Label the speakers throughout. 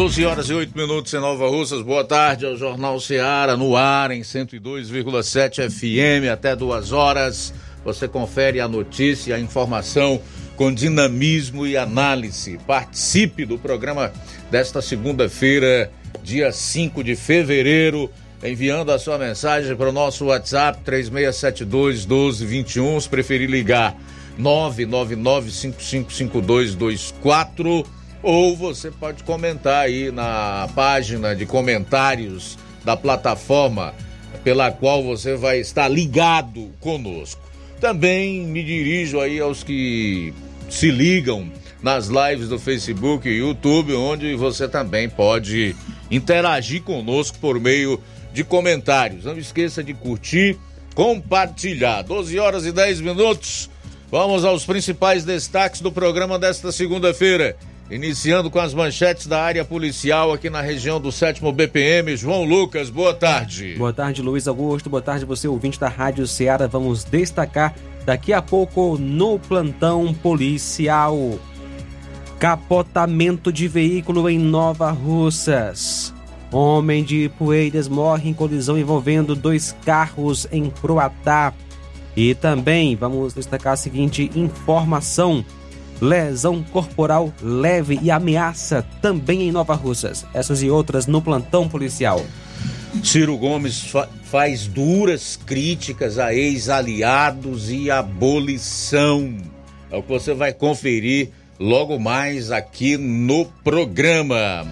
Speaker 1: 12 horas e 8 minutos em Nova Russas. Boa tarde ao Jornal Seara no ar em 102,7 FM até duas horas. Você confere a notícia, a informação com dinamismo e análise. Participe do programa desta segunda-feira, dia 5 de fevereiro, enviando a sua mensagem para o nosso WhatsApp 3672 1221. Se preferir ligar 999 555224 ou você pode comentar aí na página de comentários da plataforma pela qual você vai estar ligado conosco. Também me dirijo aí aos que se ligam nas lives do Facebook e YouTube, onde você também pode interagir conosco por meio de comentários. Não esqueça de curtir, compartilhar. 12 horas e 10 minutos. Vamos aos principais destaques do programa desta segunda-feira. Iniciando com as manchetes da área policial aqui na região do 7 BPM. João Lucas, boa tarde.
Speaker 2: Boa tarde, Luiz Augusto. Boa tarde, você ouvinte da Rádio Ceará. Vamos destacar daqui a pouco no plantão policial. Capotamento de veículo em Nova Russas. Homem de Poeiras morre em colisão envolvendo dois carros em Croatá. E também vamos destacar a seguinte informação lesão corporal leve e ameaça também em Nova Russas. Essas e outras no plantão policial.
Speaker 1: Ciro Gomes fa faz duras críticas a ex-aliados e abolição. É o que você vai conferir logo mais aqui no programa.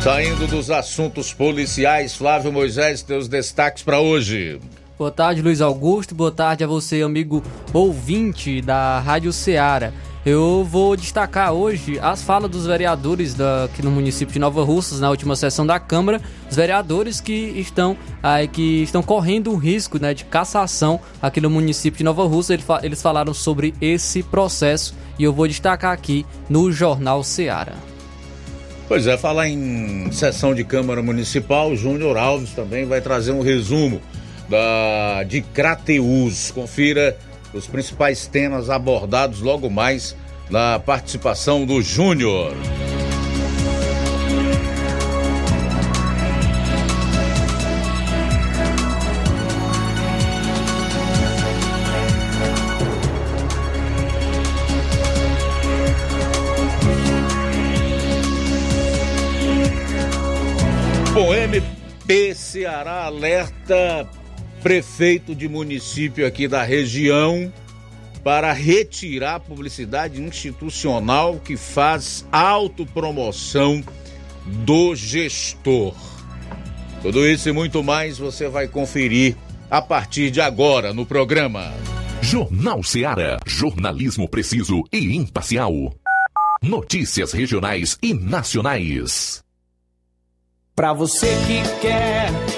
Speaker 1: Saindo dos assuntos policiais, Flávio Moisés, teus destaques para hoje.
Speaker 3: Boa tarde, Luiz Augusto. Boa tarde a você, amigo ouvinte da Rádio Ceará. Eu vou destacar hoje as falas dos vereadores da, aqui no município de Nova Russas, na última sessão da Câmara, os vereadores que estão, aí, que estão correndo o risco né, de cassação aqui no município de Nova Russa. Eles falaram sobre esse processo e eu vou destacar aqui no Jornal Ceará.
Speaker 1: Pois é, falar em sessão de Câmara Municipal, Júnior Alves também vai trazer um resumo da, de Crateus. Confira os principais temas abordados logo mais na participação do Júnior. Bom, MP Ceará alerta prefeito de município aqui da região para retirar a publicidade institucional que faz autopromoção do gestor. Tudo isso e muito mais você vai conferir a partir de agora no programa.
Speaker 4: Jornal Seara. Jornalismo preciso e imparcial. Notícias regionais e nacionais.
Speaker 5: Para você que quer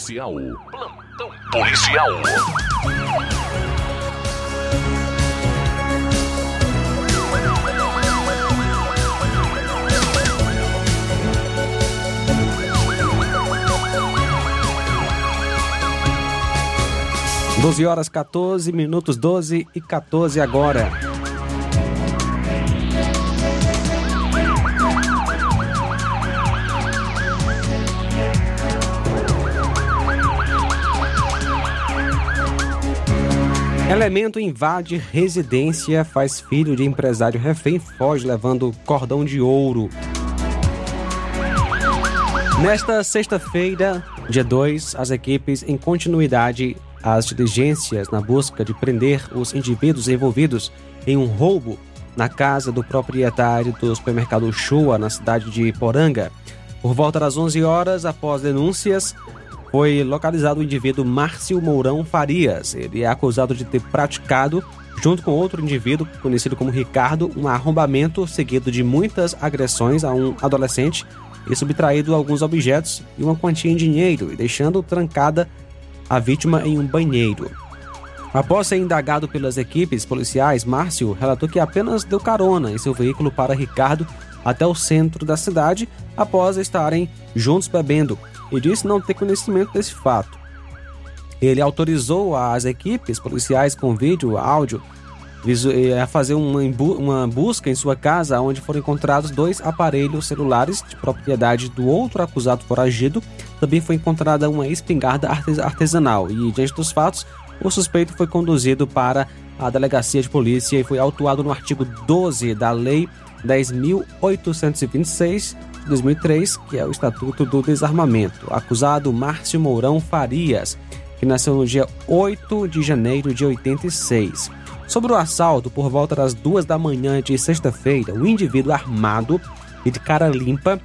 Speaker 6: Policial. Plantão policial.
Speaker 2: Doze horas 14 minutos 12 e 14 agora. Elemento invade residência, faz filho de empresário refém, foge levando cordão de ouro. Nesta sexta-feira, dia 2, as equipes em continuidade às diligências na busca de prender os indivíduos envolvidos em um roubo na casa do proprietário do supermercado Showa, na cidade de Poranga. Por volta das 11 horas, após denúncias, foi localizado o indivíduo Márcio Mourão Farias. Ele é acusado de ter praticado, junto com outro indivíduo conhecido como Ricardo, um arrombamento seguido de muitas agressões a um adolescente e subtraído alguns objetos e uma quantia em dinheiro, e deixando trancada a vítima em um banheiro. Após ser indagado pelas equipes policiais, Márcio relatou que apenas deu carona em seu veículo para Ricardo até o centro da cidade após estarem juntos bebendo e disse não ter conhecimento desse fato. Ele autorizou as equipes policiais com vídeo, áudio, a fazer uma, uma busca em sua casa, onde foram encontrados dois aparelhos celulares de propriedade do outro acusado foragido. Também foi encontrada uma espingarda artesanal e, diante dos fatos, o suspeito foi conduzido para a delegacia de polícia e foi autuado no artigo 12 da Lei 10.826 de 2003, que é o Estatuto do Desarmamento. Acusado Márcio Mourão Farias, que nasceu no dia 8 de janeiro de 86. Sobre o assalto, por volta das duas da manhã de sexta-feira, o indivíduo armado e de cara limpa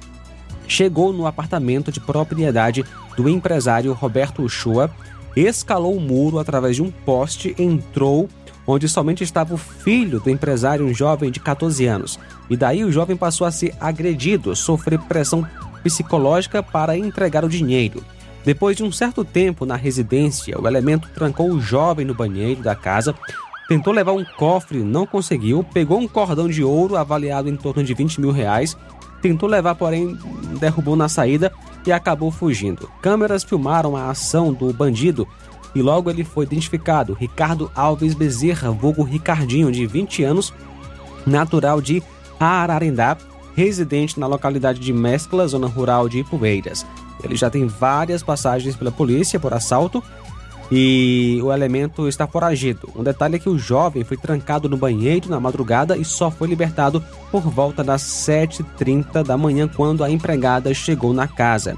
Speaker 2: chegou no apartamento de propriedade do empresário Roberto Uchoa, escalou o muro através de um poste, entrou onde somente estava o filho do empresário, um jovem de 14 anos. E daí o jovem passou a ser agredido, sofrer pressão psicológica para entregar o dinheiro. Depois de um certo tempo na residência, o elemento trancou o jovem no banheiro da casa, tentou levar um cofre, não conseguiu, pegou um cordão de ouro avaliado em torno de 20 mil reais, tentou levar, porém derrubou na saída e acabou fugindo. Câmeras filmaram a ação do bandido e logo ele foi identificado, Ricardo Alves Bezerra, vulgo Ricardinho, de 20 anos, natural de Ararendá, residente na localidade de Mescla, zona rural de Ipueiras. Ele já tem várias passagens pela polícia por assalto e o elemento está foragido. Um detalhe é que o jovem foi trancado no banheiro na madrugada e só foi libertado por volta das 7h30 da manhã, quando a empregada chegou na casa.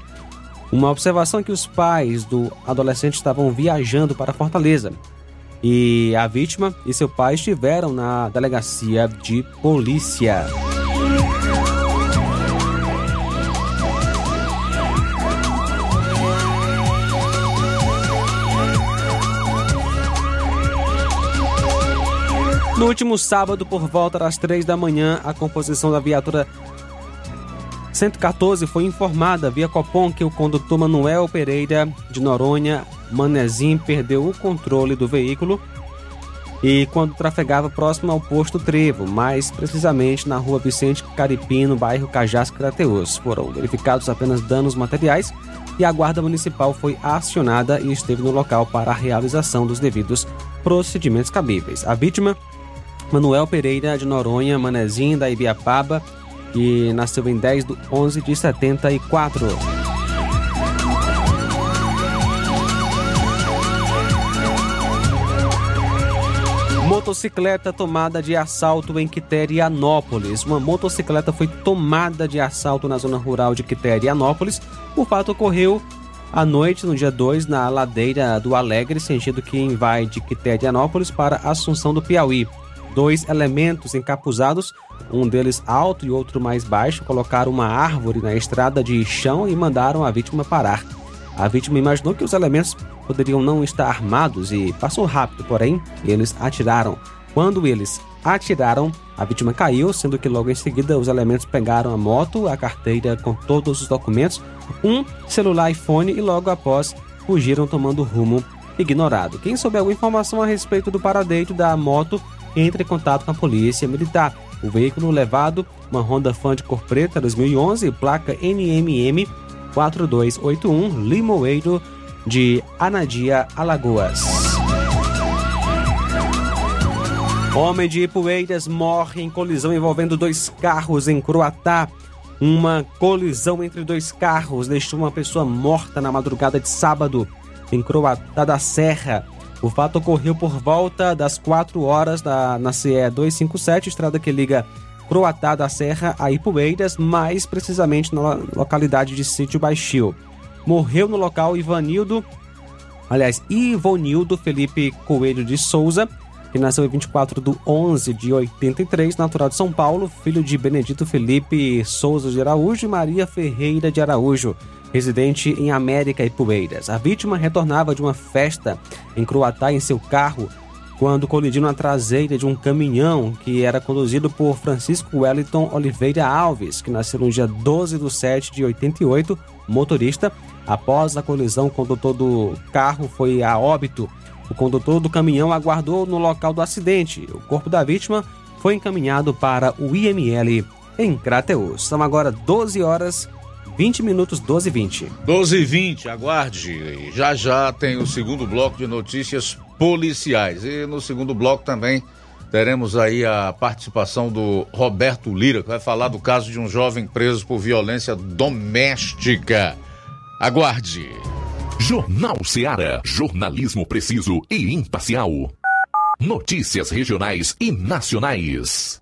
Speaker 2: Uma observação é que os pais do adolescente estavam viajando para Fortaleza e a vítima e seu pai estiveram na delegacia de polícia. No último sábado, por volta das três da manhã, a composição da viatura 114 foi informada via Copom que o condutor Manuel Pereira de Noronha, Manezim, perdeu o controle do veículo e quando trafegava próximo ao posto Trevo, mais precisamente na rua Vicente Caripino, bairro Cajás Crateus. Foram verificados apenas danos materiais e a Guarda Municipal foi acionada e esteve no local para a realização dos devidos procedimentos cabíveis. A vítima, Manuel Pereira de Noronha, Manezinho da Ibiapaba, que nasceu em 10 de 11 de 74. Motocicleta tomada de assalto em Quiterianópolis. Uma motocicleta foi tomada de assalto na zona rural de Quiterianópolis. O fato ocorreu à noite, no dia 2, na ladeira do Alegre, sentido que vai de Quiterianópolis para Assunção do Piauí. Dois elementos encapuzados, um deles alto e outro mais baixo, colocaram uma árvore na estrada de chão e mandaram a vítima parar. A vítima imaginou que os elementos poderiam não estar armados e passou rápido, porém, eles atiraram. Quando eles atiraram, a vítima caiu, sendo que logo em seguida os elementos pegaram a moto, a carteira com todos os documentos, um celular iPhone e logo após fugiram tomando rumo ignorado. Quem souber alguma informação a respeito do paradeiro da moto, entre em contato com a polícia militar. O veículo levado, uma Honda Fan de cor preta 2011, placa NMM 4281, Limoeiro de Anadia, Alagoas. Homem de Ipueiras morre em colisão envolvendo dois carros em Croatá. Uma colisão entre dois carros deixou uma pessoa morta na madrugada de sábado em Croatá da Serra. O fato ocorreu por volta das 4 horas da, na CE 257, estrada que liga Croatá da Serra a Ipueiras, mais precisamente na localidade de Sítio Baixio. Morreu no local Ivanildo, aliás, Ivonildo Felipe Coelho de Souza, que nasceu em 24 de 11 de 83, natural de São Paulo, filho de Benedito Felipe Souza de Araújo e Maria Ferreira de Araújo, residente em América e Poeiras. A vítima retornava de uma festa em Croatá em seu carro quando colidiu na traseira de um caminhão que era conduzido por Francisco Wellington Oliveira Alves, que nasceu no dia 12 de 7 de 88, motorista. Após a colisão, o condutor do carro foi a óbito. O condutor do caminhão aguardou no local do acidente. O corpo da vítima foi encaminhado para o IML em Crateus. São agora 12 horas 20 minutos, 12 e 20.
Speaker 1: 12 e 20, aguarde. Já já tem o segundo bloco de notícias policiais. E no segundo bloco também teremos aí a participação do Roberto Lira, que vai falar do caso de um jovem preso por violência doméstica. Aguarde.
Speaker 6: Jornal Seara. Jornalismo preciso e imparcial. Notícias regionais e nacionais.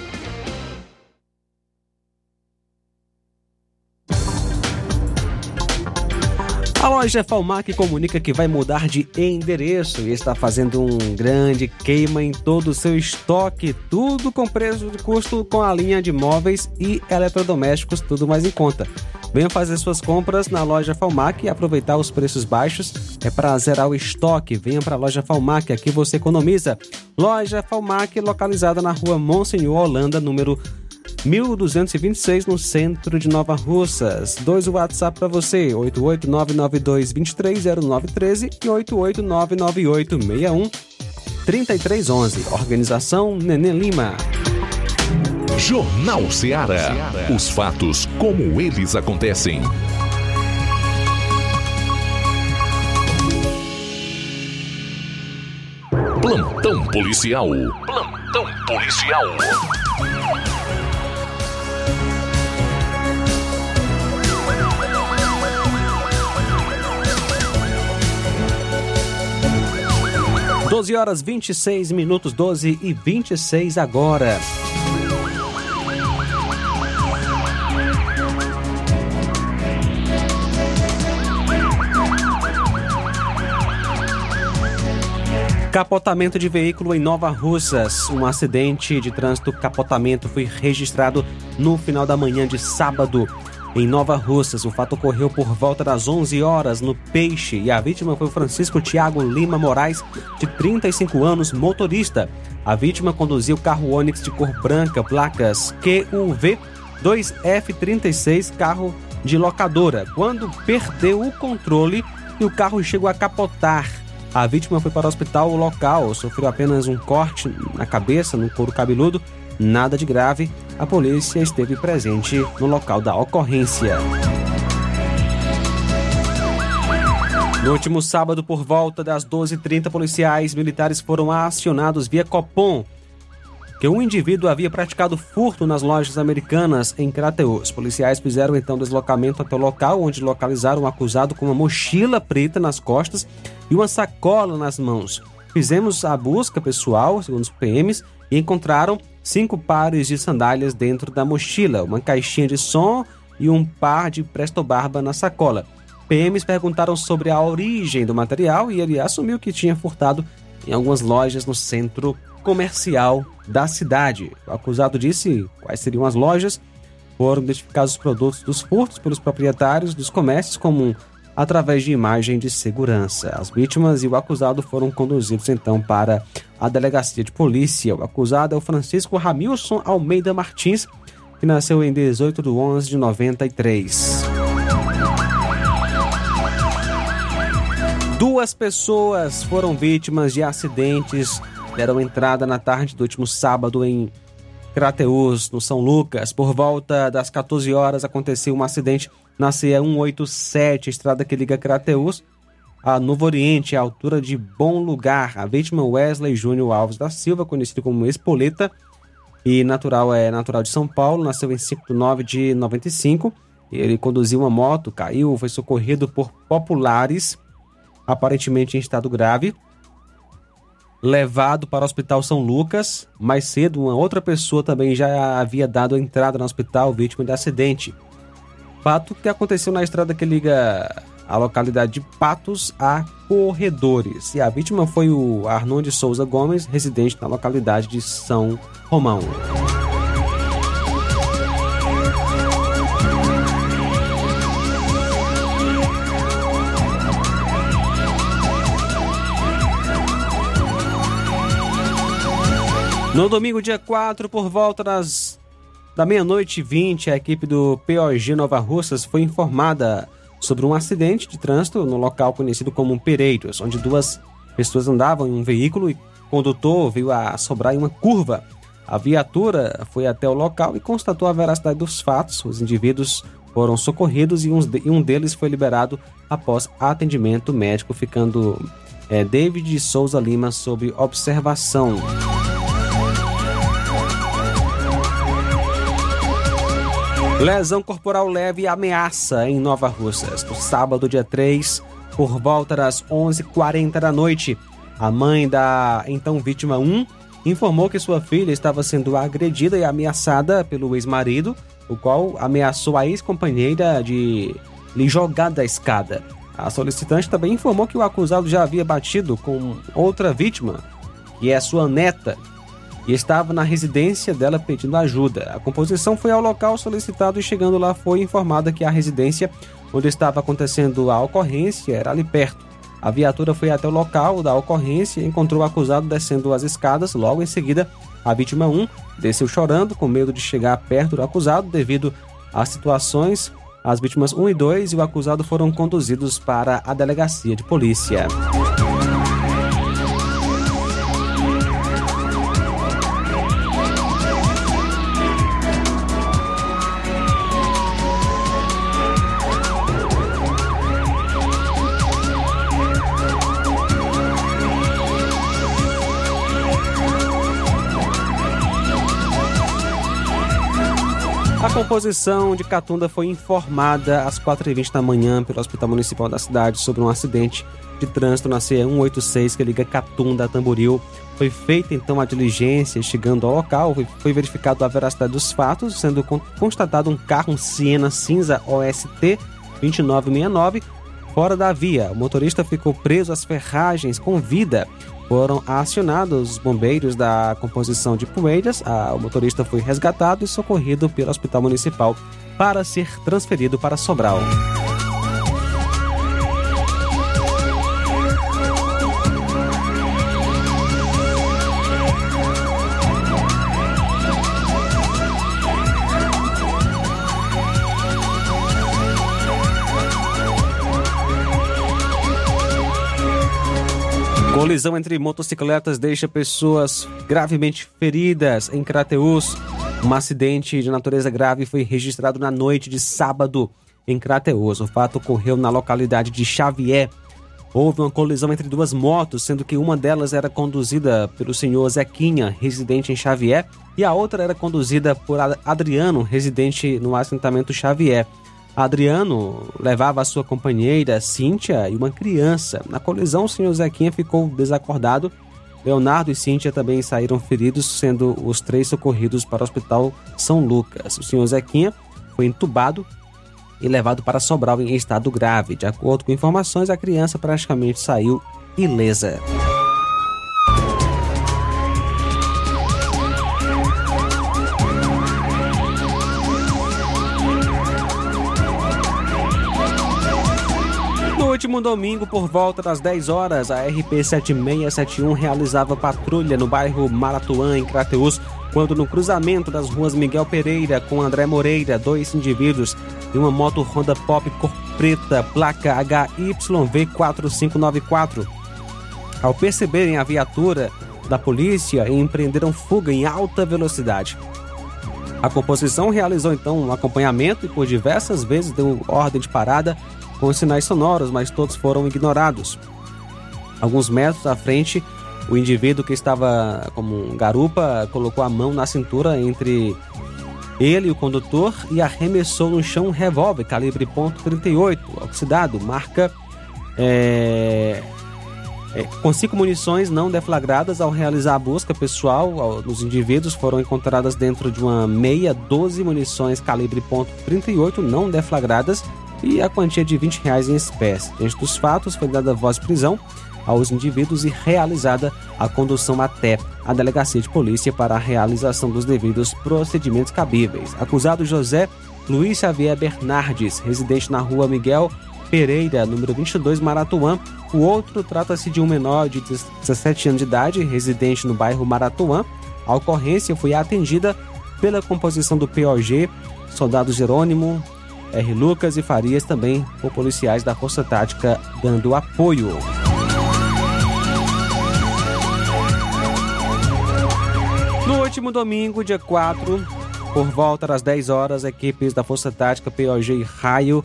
Speaker 2: A loja Falmac comunica que vai mudar de endereço e está fazendo um grande queima em todo o seu estoque, tudo com preço de custo com a linha de móveis e eletrodomésticos, tudo mais em conta. Venha fazer suas compras na loja Falmac e aproveitar os preços baixos. É para zerar o estoque. Venha para a loja Falmac, aqui você economiza. Loja Falmac, localizada na rua Monsenhor Holanda, número 1226 no centro de Nova Russas. Dois WhatsApp para você: 88992230913 e 88998613311. Organização Nenê Lima.
Speaker 6: Jornal Ceará. Os fatos como eles acontecem. Plantão policial. Plantão policial.
Speaker 2: Doze horas 26 minutos, 12 e 26 agora. Capotamento de veículo em Nova Russas. Um acidente de trânsito capotamento foi registrado no final da manhã de sábado em Nova Russas. O fato ocorreu por volta das 11 horas no Peixe e a vítima foi Francisco Tiago Lima Moraes, de 35 anos, motorista. A vítima conduzia o carro Onix de cor branca, placas QUV 2F36, carro de locadora, quando perdeu o controle e o carro chegou a capotar. A vítima foi para o hospital local, sofreu apenas um corte na cabeça, no couro cabeludo, nada de grave. A polícia esteve presente no local da ocorrência. No último sábado, por volta das 12h30, policiais militares foram acionados via Copom que um indivíduo havia praticado furto nas lojas americanas em Crateus. Policiais fizeram então deslocamento até o local, onde localizaram o acusado com uma mochila preta nas costas e uma sacola nas mãos. Fizemos a busca pessoal, segundo os PMs, e encontraram cinco pares de sandálias dentro da mochila, uma caixinha de som e um par de Presto Barba na sacola. PMs perguntaram sobre a origem do material e ele assumiu que tinha furtado em algumas lojas no centro comercial da cidade. O acusado disse quais seriam as lojas. Foram identificados os produtos dos furtos pelos proprietários dos comércios como através de imagem de segurança. As vítimas e o acusado foram conduzidos então para a delegacia de polícia. O acusado é o Francisco Ramilson Almeida Martins, que nasceu em 18 de 11 de 93. Duas pessoas foram vítimas de acidentes deram entrada na tarde do último sábado em Crateus, no São Lucas. Por volta das 14 horas aconteceu um acidente na CE 187, estrada que liga Crateus a Novo Oriente, à altura de Bom Lugar. A vítima Wesley Júnior Alves da Silva, conhecido como Espoleta, e natural é natural de São Paulo, nasceu em 5 de 9 de 95. Ele conduziu uma moto, caiu, foi socorrido por populares, aparentemente em estado grave levado para o Hospital São Lucas. Mais cedo, uma outra pessoa também já havia dado entrada no hospital vítima de acidente. Fato que aconteceu na estrada que liga a localidade de Patos a Corredores. E a vítima foi o Arnon de Souza Gomes, residente na localidade de São Romão. No domingo, dia 4, por volta das da meia-noite e 20, a equipe do POG Nova Russas foi informada sobre um acidente de trânsito no local conhecido como Pereiros, onde duas pessoas andavam em um veículo e o condutor veio a sobrar em uma curva. A viatura foi até o local e constatou a veracidade dos fatos. Os indivíduos foram socorridos e um deles foi liberado após atendimento médico, ficando é, David Souza Lima sob observação. Lesão corporal leve e ameaça em Nova Russas. No sábado, dia 3, por volta das 11h40 da noite, a mãe da então vítima 1 informou que sua filha estava sendo agredida e ameaçada pelo ex-marido, o qual ameaçou a ex-companheira de lhe jogar da escada. A solicitante também informou que o acusado já havia batido com outra vítima, que é sua neta, e estava na residência dela pedindo ajuda. A composição foi ao local solicitado e chegando lá foi informada que a residência onde estava acontecendo a ocorrência era ali perto. A viatura foi até o local da ocorrência e encontrou o acusado descendo as escadas. Logo em seguida, a vítima 1 desceu chorando, com medo de chegar perto do acusado devido às situações. As vítimas 1 e 2 e o acusado foram conduzidos para a delegacia de polícia. A composição de Catunda foi informada às 4h20 da manhã pelo Hospital Municipal da cidade sobre um acidente de trânsito na CE 186 que liga Catunda a Tamboril. Foi feita então a diligência, chegando ao local, foi verificado a veracidade dos fatos, sendo constatado um carro um Siena cinza OST 2969 fora da via. O motorista ficou preso às ferragens com vida foram acionados os bombeiros da composição de Poeiras. o motorista foi resgatado e socorrido pelo Hospital Municipal para ser transferido para Sobral. Colisão entre motocicletas deixa pessoas gravemente feridas em Crateus. Um acidente de natureza grave foi registrado na noite de sábado em Crateus. O fato ocorreu na localidade de Xavier. houve uma colisão entre duas motos, sendo que uma delas era conduzida pelo senhor Zequinha, residente em Xavier, e a outra era conduzida por Adriano, residente no assentamento Xavier. Adriano levava sua companheira, Cíntia, e uma criança. Na colisão, o senhor Zequinha ficou desacordado. Leonardo e Cíntia também saíram feridos, sendo os três socorridos para o Hospital São Lucas. O senhor Zequinha foi entubado e levado para Sobral em estado grave. De acordo com informações, a criança praticamente saiu ilesa. Último domingo, por volta das 10 horas, a RP 7671 realizava patrulha no bairro Maratuã, em Crateús, quando no cruzamento das ruas Miguel Pereira com André Moreira, dois indivíduos e uma moto Honda Pop cor preta, placa HYV4594. Ao perceberem a viatura da polícia, empreenderam fuga em alta velocidade. A composição realizou então um acompanhamento e por diversas vezes deu ordem de parada com sinais sonoros, mas todos foram ignorados. Alguns metros à frente, o indivíduo que estava como um garupa colocou a mão na cintura entre ele e o condutor e arremessou no chão um revólver calibre .38, oxidado, marca é, é, com cinco munições não deflagradas ao realizar a busca pessoal dos indivíduos foram encontradas dentro de uma meia 12 munições calibre .38 não deflagradas e a quantia de 20 reais em espécie. Diante dos fatos, foi dada voz de prisão aos indivíduos e realizada a condução até a delegacia de polícia para a realização dos devidos procedimentos cabíveis. Acusado José Luiz Xavier Bernardes, residente na rua Miguel Pereira, número 22, Maratuã. O outro trata-se de um menor de 17 anos de idade, residente no bairro Maratuã. A ocorrência foi atendida pela composição do POG, soldado Jerônimo, R. Lucas e Farias, também por policiais da Força Tática dando apoio. No último domingo, dia 4, por volta das 10 horas, equipes da Força Tática POG e Raio,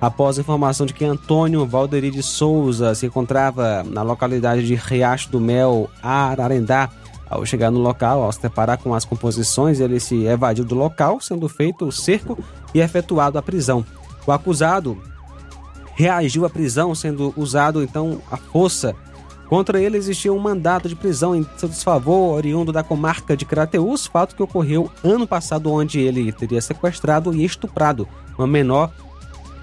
Speaker 2: após a informação de que Antônio Valderi de Souza se encontrava na localidade de Riacho do Mel, Ararendá, ao chegar no local, ao se deparar com as composições, ele se evadiu do local, sendo feito o cerco e efetuado a prisão. O acusado reagiu à prisão, sendo usado então a força. Contra ele existia um mandato de prisão em seu desfavor, oriundo da comarca de Crateús, fato que ocorreu ano passado, onde ele teria sequestrado e estuprado uma menor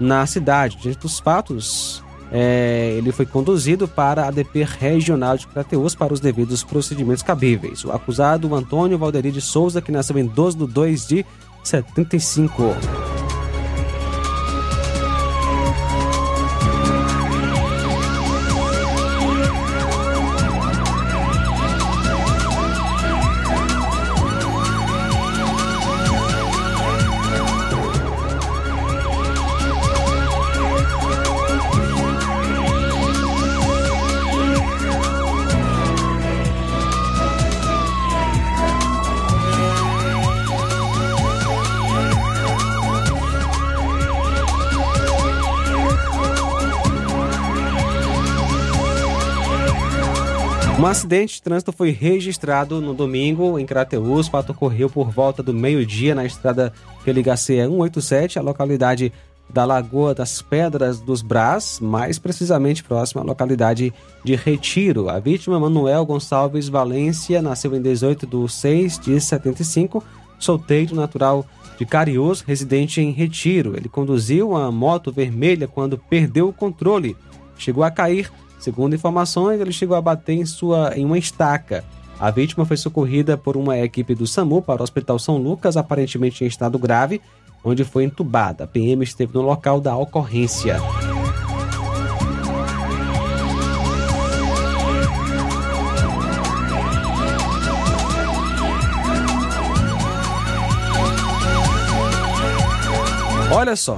Speaker 2: na cidade. Diante dos fatos, é, ele foi conduzido para a DP Regional de Crateus para os devidos procedimentos cabíveis. O acusado, Antônio Valderi de Souza, que nasceu em 12 de 2 de 75. Acidente de trânsito foi registrado no domingo em Crateús. O fato ocorreu por volta do meio-dia na estrada que liga a CE 187, a localidade da Lagoa das Pedras dos Brás, mais precisamente próxima à localidade de Retiro. A vítima, Manuel Gonçalves Valência, nasceu em 18 de 6 de 75, solteiro natural de Cariús, residente em Retiro. Ele conduziu uma moto vermelha quando perdeu o controle. Chegou a cair Segundo informações, ele chegou a bater em, sua, em uma estaca. A vítima foi socorrida por uma equipe do SAMU para o Hospital São Lucas, aparentemente em estado grave, onde foi entubada. A PM esteve no local da ocorrência. Olha só,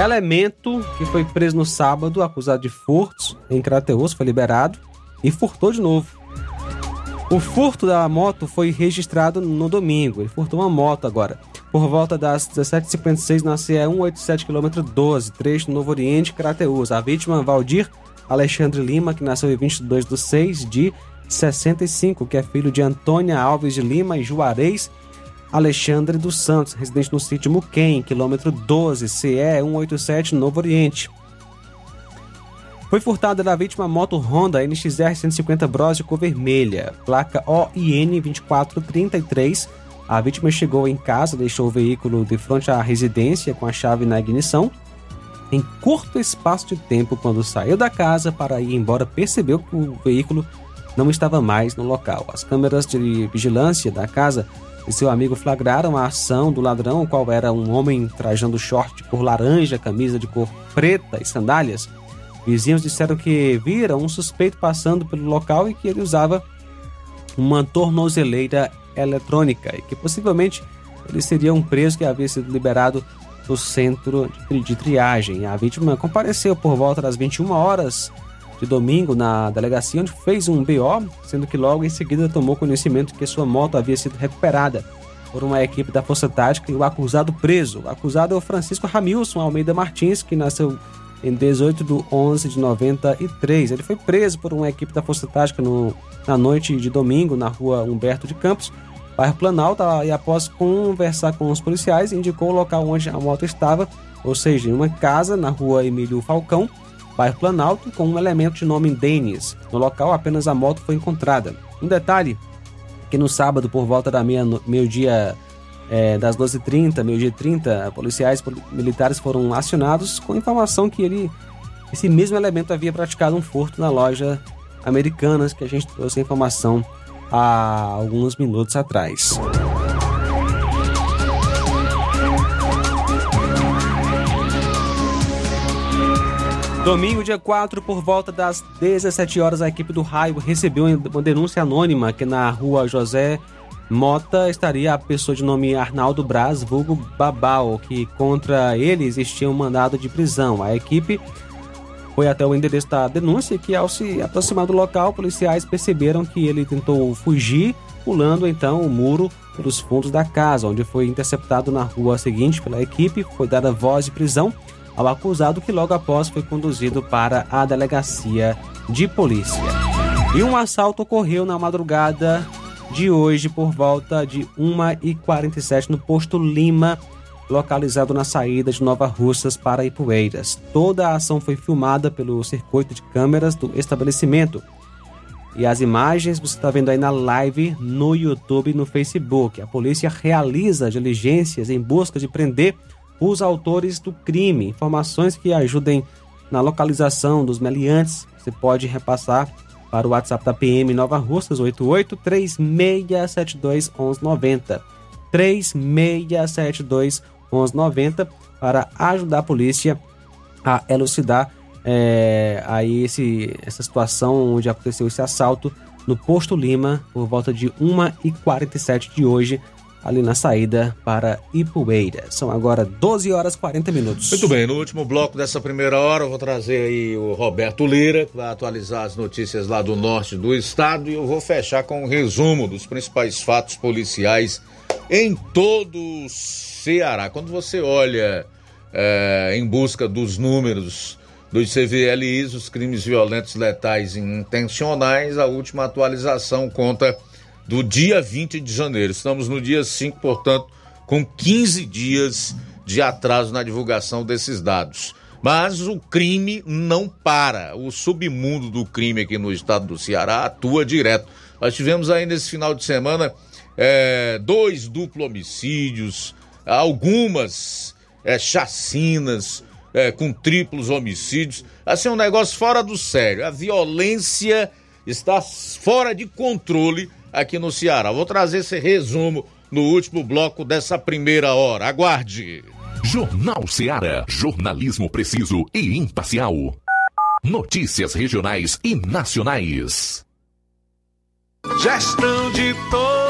Speaker 2: Elemento, que foi preso no sábado, acusado de furtos em Crateus, foi liberado e furtou de novo. O furto da moto foi registrado no domingo. Ele furtou uma moto agora. Por volta das 17h56 na CE 187 km 12, trecho Novo Oriente, Crateus. A vítima, Valdir Alexandre Lima, que nasceu em 22 de 6 de 65, que é filho de Antônia Alves de Lima e Juarez Alexandre dos Santos, residente no sítio Muquem, quilômetro 12, CE 187, Novo Oriente. Foi furtada da vítima moto Honda NXR 150 Bros cor vermelha, placa OIN 2433. A vítima chegou em casa, deixou o veículo de frente à residência com a chave na ignição. Em curto espaço de tempo, quando saiu da casa para ir embora, percebeu que o veículo não estava mais no local. As câmeras de vigilância da casa e seu amigo flagraram a ação do ladrão, o qual era um homem trajando short de cor laranja, camisa de cor preta e sandálias. Vizinhos disseram que viram um suspeito passando pelo local e que ele usava uma tornozeleira eletrônica e que possivelmente ele seria um preso que havia sido liberado do centro de triagem. A vítima compareceu por volta das 21 horas de domingo na delegacia, onde fez um BO, sendo que logo em seguida tomou conhecimento que sua moto havia sido recuperada por uma equipe da Força Tática e o acusado preso. O acusado é o Francisco Ramilson Almeida Martins, que nasceu em 18 de 11 de 93. Ele foi preso por uma equipe da Força Tática no, na noite de domingo na rua Humberto de Campos, bairro Planalto, e após conversar com os policiais, indicou o local onde a moto estava, ou seja, em uma casa na rua Emílio Falcão, bairro Planalto, com um elemento de nome Denis. No local, apenas a moto foi encontrada. Um detalhe, que no sábado, por volta da meio-dia é, das 12h30, meio-dia 30, policiais militares foram acionados com informação que ele, esse mesmo elemento havia praticado um furto na loja Americanas, que a gente trouxe a informação há alguns minutos atrás. Domingo, dia 4, por volta das 17 horas, a equipe do Raio recebeu uma denúncia anônima que na rua José Mota estaria a pessoa de nome Arnaldo Braz, vulgo Babal, que contra ele existia um mandado de prisão. A equipe foi até o endereço da denúncia que, ao se aproximar do local, policiais perceberam que ele tentou fugir, pulando então o muro pelos fundos da casa, onde foi interceptado na rua seguinte pela equipe, foi dada voz de prisão ao acusado que logo após foi conduzido para a delegacia de polícia. E um assalto ocorreu na madrugada de hoje por volta de 1h47 no posto Lima, localizado na saída de Nova Russas para Ipueiras. Toda a ação foi filmada pelo circuito de câmeras do estabelecimento. E as imagens você está vendo aí na live no YouTube e no Facebook. A polícia realiza diligências em busca de prender os autores do crime. Informações que ajudem na localização dos meliantes, você pode repassar para o WhatsApp da PM Nova Russas 88 3672 1190. 3672 1190 para ajudar a polícia a elucidar é, aí esse, essa situação onde aconteceu esse assalto no Posto Lima por volta de 1h47 de hoje ali na saída para Ipueira. São agora 12 horas 40 minutos.
Speaker 1: Muito bem, no último bloco dessa primeira hora, eu vou trazer aí o Roberto Lira, que vai atualizar as notícias lá do norte do estado, e eu vou fechar com um resumo dos principais fatos policiais em todo o Ceará. Quando você olha é, em busca dos números dos CVLIs, os crimes violentos, letais intencionais, a última atualização conta do dia 20 de janeiro. Estamos no dia 5, portanto, com 15 dias de atraso na divulgação desses dados. Mas o crime não para. O submundo do crime aqui no estado do Ceará atua direto. Nós tivemos aí nesse final de semana é, dois duplo homicídios, algumas é, chacinas é, com triplos homicídios. Assim, um negócio fora do sério. A violência está fora de controle aqui no Ceará. Vou trazer esse resumo no último bloco dessa primeira hora. Aguarde.
Speaker 6: Jornal Ceará, jornalismo preciso e imparcial. Notícias regionais e nacionais.
Speaker 5: Gestão de todos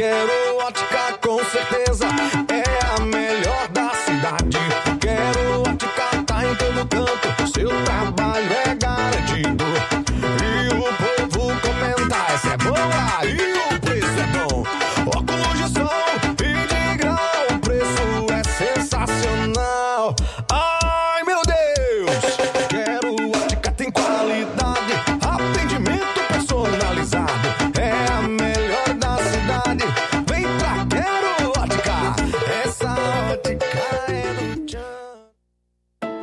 Speaker 7: Quero Ótica com certeza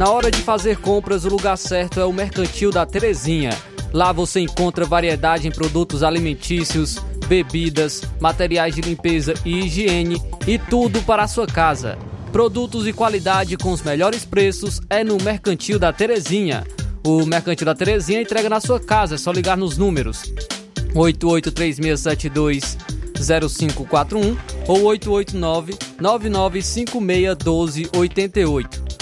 Speaker 3: Na hora de fazer compras, o lugar certo é o Mercantil da Terezinha. Lá você encontra variedade em produtos alimentícios, bebidas, materiais de limpeza e higiene e tudo para a sua casa. Produtos de qualidade com os melhores preços é no Mercantil da Terezinha. O Mercantil da Terezinha entrega na sua casa, é só ligar nos números 883672 0541 ou 889 9956 1288.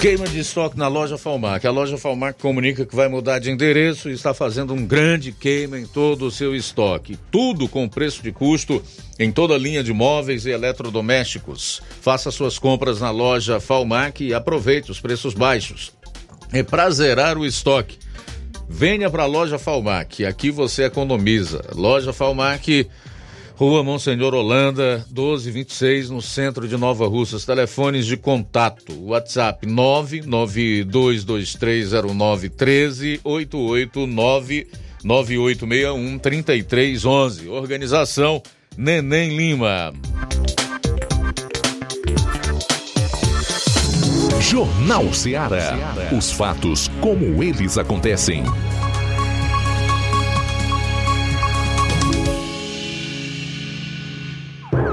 Speaker 1: Queima de estoque na loja Falmac. A loja Falmac comunica que vai mudar de endereço e está fazendo um grande queima em todo o seu estoque. Tudo com preço de custo em toda a linha de móveis e eletrodomésticos. Faça suas compras na loja Falmac e aproveite os preços baixos. É pra zerar o estoque. Venha para a loja Falmac, aqui você economiza. Loja Falmac, Rua Monsenhor Holanda, 1226, no centro de Nova Russas. Telefones de contato: WhatsApp 992230913 889 9861 3311. Organização Neném Lima.
Speaker 6: Jornal Ceará. Os fatos como eles acontecem.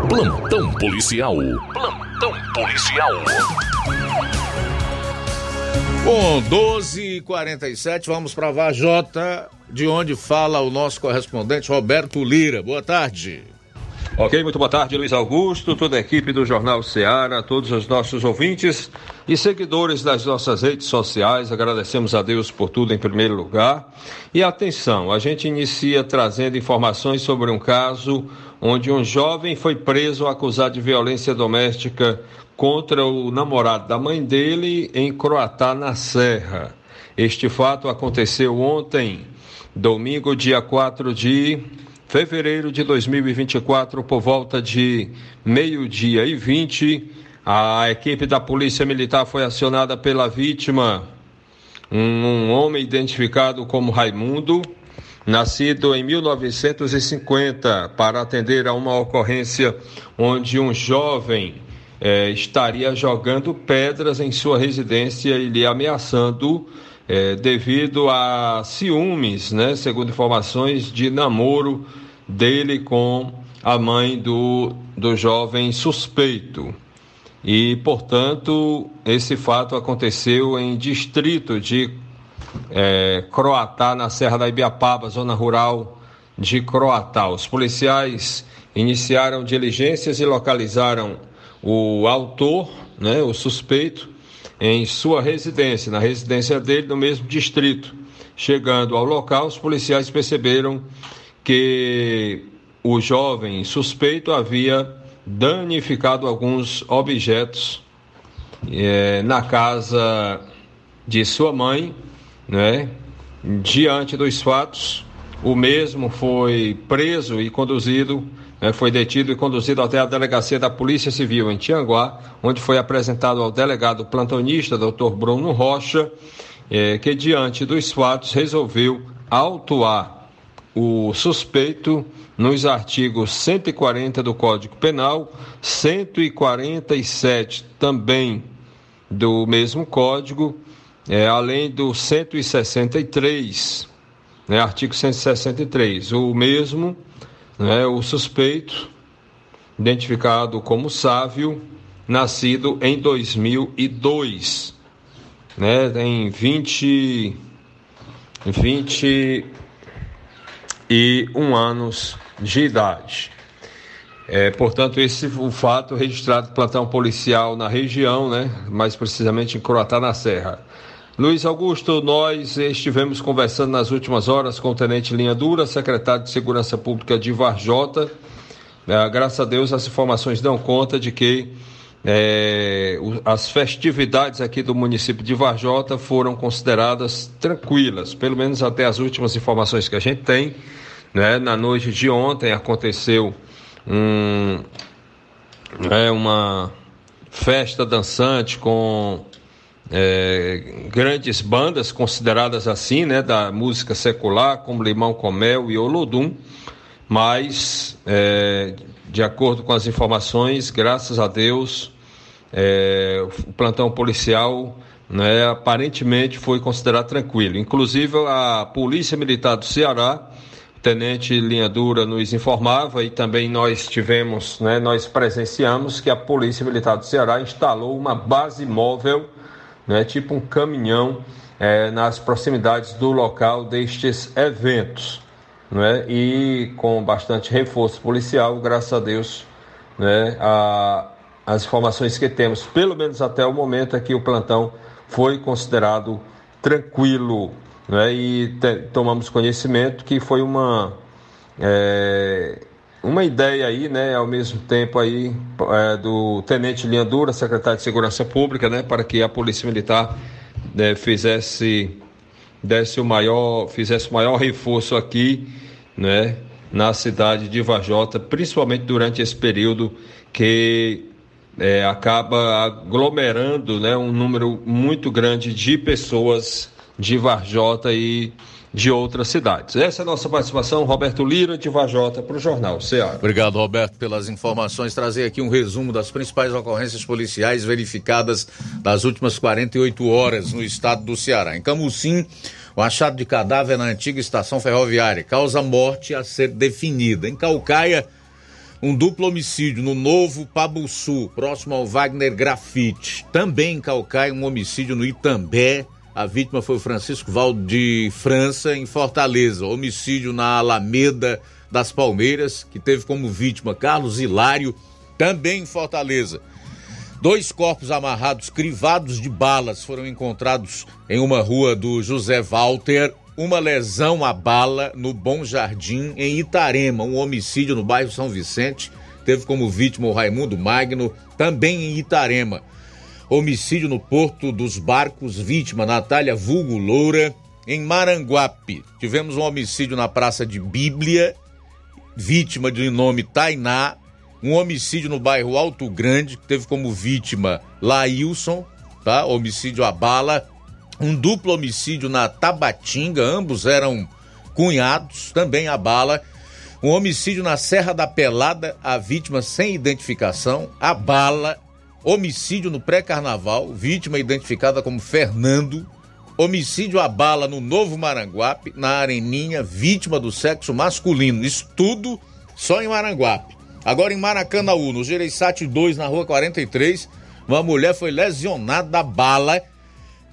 Speaker 6: Plantão policial. Plantão policial.
Speaker 1: Bom, 12h47, vamos para Vajota, de onde fala o nosso correspondente Roberto Lira. Boa tarde.
Speaker 8: Ok, muito boa tarde, Luiz Augusto, toda a equipe do Jornal Ceará, todos os nossos ouvintes e seguidores das nossas redes sociais. Agradecemos a Deus por tudo em primeiro lugar. E atenção, a gente inicia trazendo informações sobre um caso onde um jovem foi preso acusado de violência doméstica contra o namorado da mãe dele em Croatá, na Serra. Este fato aconteceu ontem, domingo, dia 4 de fevereiro de 2024, por volta de meio-dia e 20. A equipe da Polícia Militar foi acionada pela vítima, um, um homem identificado como Raimundo, nascido em 1950, para atender a uma ocorrência onde um jovem eh, estaria jogando pedras em sua residência e lhe ameaçando eh, devido a ciúmes, né, segundo informações de namoro dele com a mãe do, do jovem suspeito. E, portanto, esse fato aconteceu em distrito de é, Croatá, na Serra da Ibiapaba, zona rural de Croatá. Os policiais iniciaram diligências e localizaram o autor, né, o suspeito, em sua residência, na residência dele, no mesmo distrito. Chegando ao local, os policiais perceberam que o jovem suspeito havia danificado alguns objetos é, na casa de sua mãe, né? Diante dos fatos, o mesmo foi preso e conduzido, né, foi detido e conduzido até a delegacia da Polícia Civil em Tianguá, onde foi apresentado ao delegado plantonista, Dr. Bruno Rocha, é, que diante dos fatos resolveu autuar o suspeito nos artigos 140 do Código Penal, 147 também do mesmo código, é, além do 163, né, artigo 163, o mesmo, né, o suspeito, identificado como Sávio, nascido em 2002, né, em 20, 21 anos de idade. É, portanto, esse o fato registrado plantão policial na região, né, mais precisamente em Croatá na Serra. Luiz Augusto, nós estivemos conversando nas últimas horas com o Tenente Linha Dura, secretário de Segurança Pública de Varjota. É, graças a Deus, as informações dão conta de que é, as festividades aqui do município de Varjota foram consideradas tranquilas, pelo menos até as últimas informações que a gente tem. Né? Na noite de ontem aconteceu um, é, uma festa dançante com é, grandes bandas consideradas assim, né, da música secular, como Limão com Mel e Olodum, mas, é, de acordo com as informações, graças a Deus, é, o plantão policial né, aparentemente foi considerado tranquilo. Inclusive, a Polícia Militar do Ceará Tenente Linha Dura nos informava e também nós tivemos, né, nós presenciamos que a Polícia Militar do Ceará instalou uma base móvel, né, tipo um caminhão, é, nas proximidades do local destes eventos. Né, e com bastante reforço policial, graças a Deus, né, a, as informações que temos, pelo menos até o momento, é que o plantão foi considerado tranquilo né, e te, tomamos conhecimento que foi uma é, uma ideia aí, né, ao mesmo tempo aí é, do Tenente Linha Dura, secretário de Segurança Pública, né, para que a Polícia Militar né, fizesse desse o maior, fizesse o maior reforço aqui, né, na cidade de Vajota, principalmente durante esse período que é, acaba aglomerando, né, um número muito grande de pessoas de Varjota e de outras cidades. Essa é a nossa participação, Roberto Lira, de Varjota, para o Jornal Ceará.
Speaker 1: Obrigado, Roberto, pelas informações. Trazer aqui um resumo das principais ocorrências policiais verificadas nas últimas 48 horas no estado do Ceará. Em Camucim, o achado de cadáver na antiga estação ferroviária causa morte a ser definida. Em Calcaia, um duplo homicídio no novo Pabuçu, próximo ao Wagner Grafite. Também em Calcaia, um homicídio no Itambé, a vítima foi o Francisco Valdo de França, em Fortaleza. Homicídio na Alameda das Palmeiras, que teve como vítima Carlos Hilário, também em Fortaleza. Dois corpos amarrados, crivados de balas, foram encontrados em uma rua do José Walter, uma lesão à bala no Bom Jardim, em Itarema. Um homicídio no bairro São Vicente. Teve como vítima o Raimundo Magno, também em Itarema. Homicídio no Porto dos Barcos, vítima Natália Vulgo Loura. Em Maranguape, tivemos um homicídio na Praça de Bíblia, vítima de nome Tainá. Um homicídio no bairro Alto Grande, que teve como vítima Laílson, tá? Homicídio à bala. Um duplo homicídio na Tabatinga, ambos eram cunhados, também à bala. Um homicídio na Serra da Pelada, a vítima sem identificação, a bala. Homicídio no pré-carnaval, vítima identificada como Fernando. Homicídio à bala no Novo Maranguape, na Areninha, vítima do sexo masculino. Isso tudo só em Maranguape. Agora em Maracanaú, no Gereissati 2, na rua 43, uma mulher foi lesionada a bala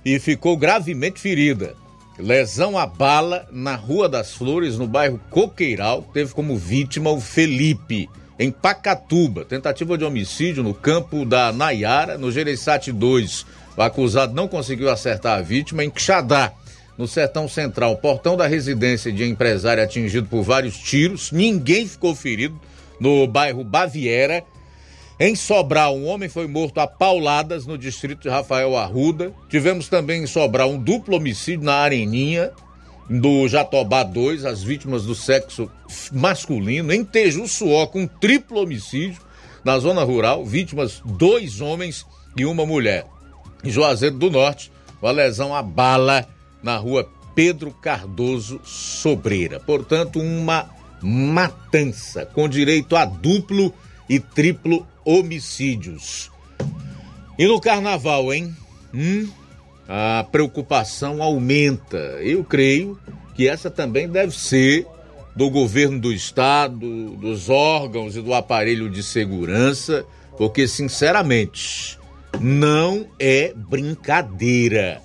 Speaker 1: e ficou gravemente ferida. Lesão à bala na Rua das Flores, no bairro Coqueiral, teve como vítima o Felipe, em Pacatuba. Tentativa de homicídio no campo da Nayara, no Gereissati 2. O acusado não conseguiu acertar a vítima em Quixadá, no Sertão Central. Portão da residência de empresário atingido por vários tiros. Ninguém ficou ferido no bairro Baviera. Em Sobral, um homem foi morto a pauladas no distrito de Rafael Arruda. Tivemos também em Sobral um duplo homicídio na Areninha, do Jatobá 2, as vítimas do sexo masculino. Em Tejuçuó, com triplo homicídio na zona rural, vítimas dois homens e uma mulher. Em Juazeiro do Norte, uma lesão a bala na rua Pedro Cardoso Sobreira. Portanto, uma matança com direito a duplo e triplo homicídios. E no carnaval, hein? Hum, a preocupação aumenta. Eu creio que essa também deve ser do governo do estado, dos órgãos e do aparelho de segurança, porque, sinceramente, não é brincadeira.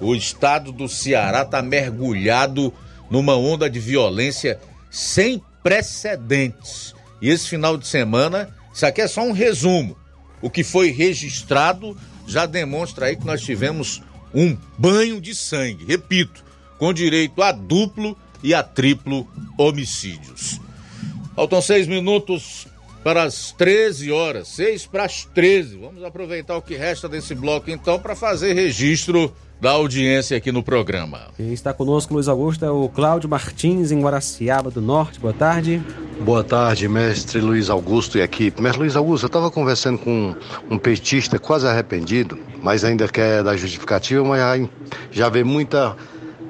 Speaker 1: O estado do Ceará está mergulhado numa onda de violência sem precedentes. E esse final de semana, isso aqui é só um resumo. O que foi registrado já demonstra aí que nós tivemos um banho de sangue, repito, com direito a duplo e a triplo homicídios. Faltam seis minutos para as 13 horas, seis para as 13. Vamos aproveitar o que resta desse bloco então para fazer registro da audiência aqui no programa.
Speaker 2: Quem está conosco, Luiz Augusto, é o Cláudio Martins, em Guaraciaba do Norte. Boa tarde.
Speaker 9: Boa tarde, mestre Luiz Augusto e equipe. Mestre Luiz Augusto, eu estava conversando com um petista quase arrependido, mas ainda quer dar justificativa, mas já, já vê muita,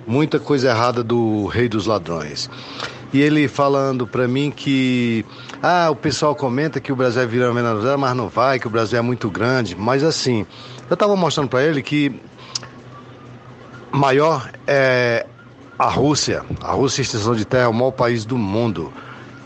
Speaker 9: muita coisa errada do rei dos ladrões. E ele falando para mim que ah, o pessoal comenta que o Brasil é virando Venezuela, mas não vai, que o Brasil é muito grande. Mas assim, eu estava mostrando para ele que maior é a Rússia. A Rússia, extensão de terra, é o maior país do mundo.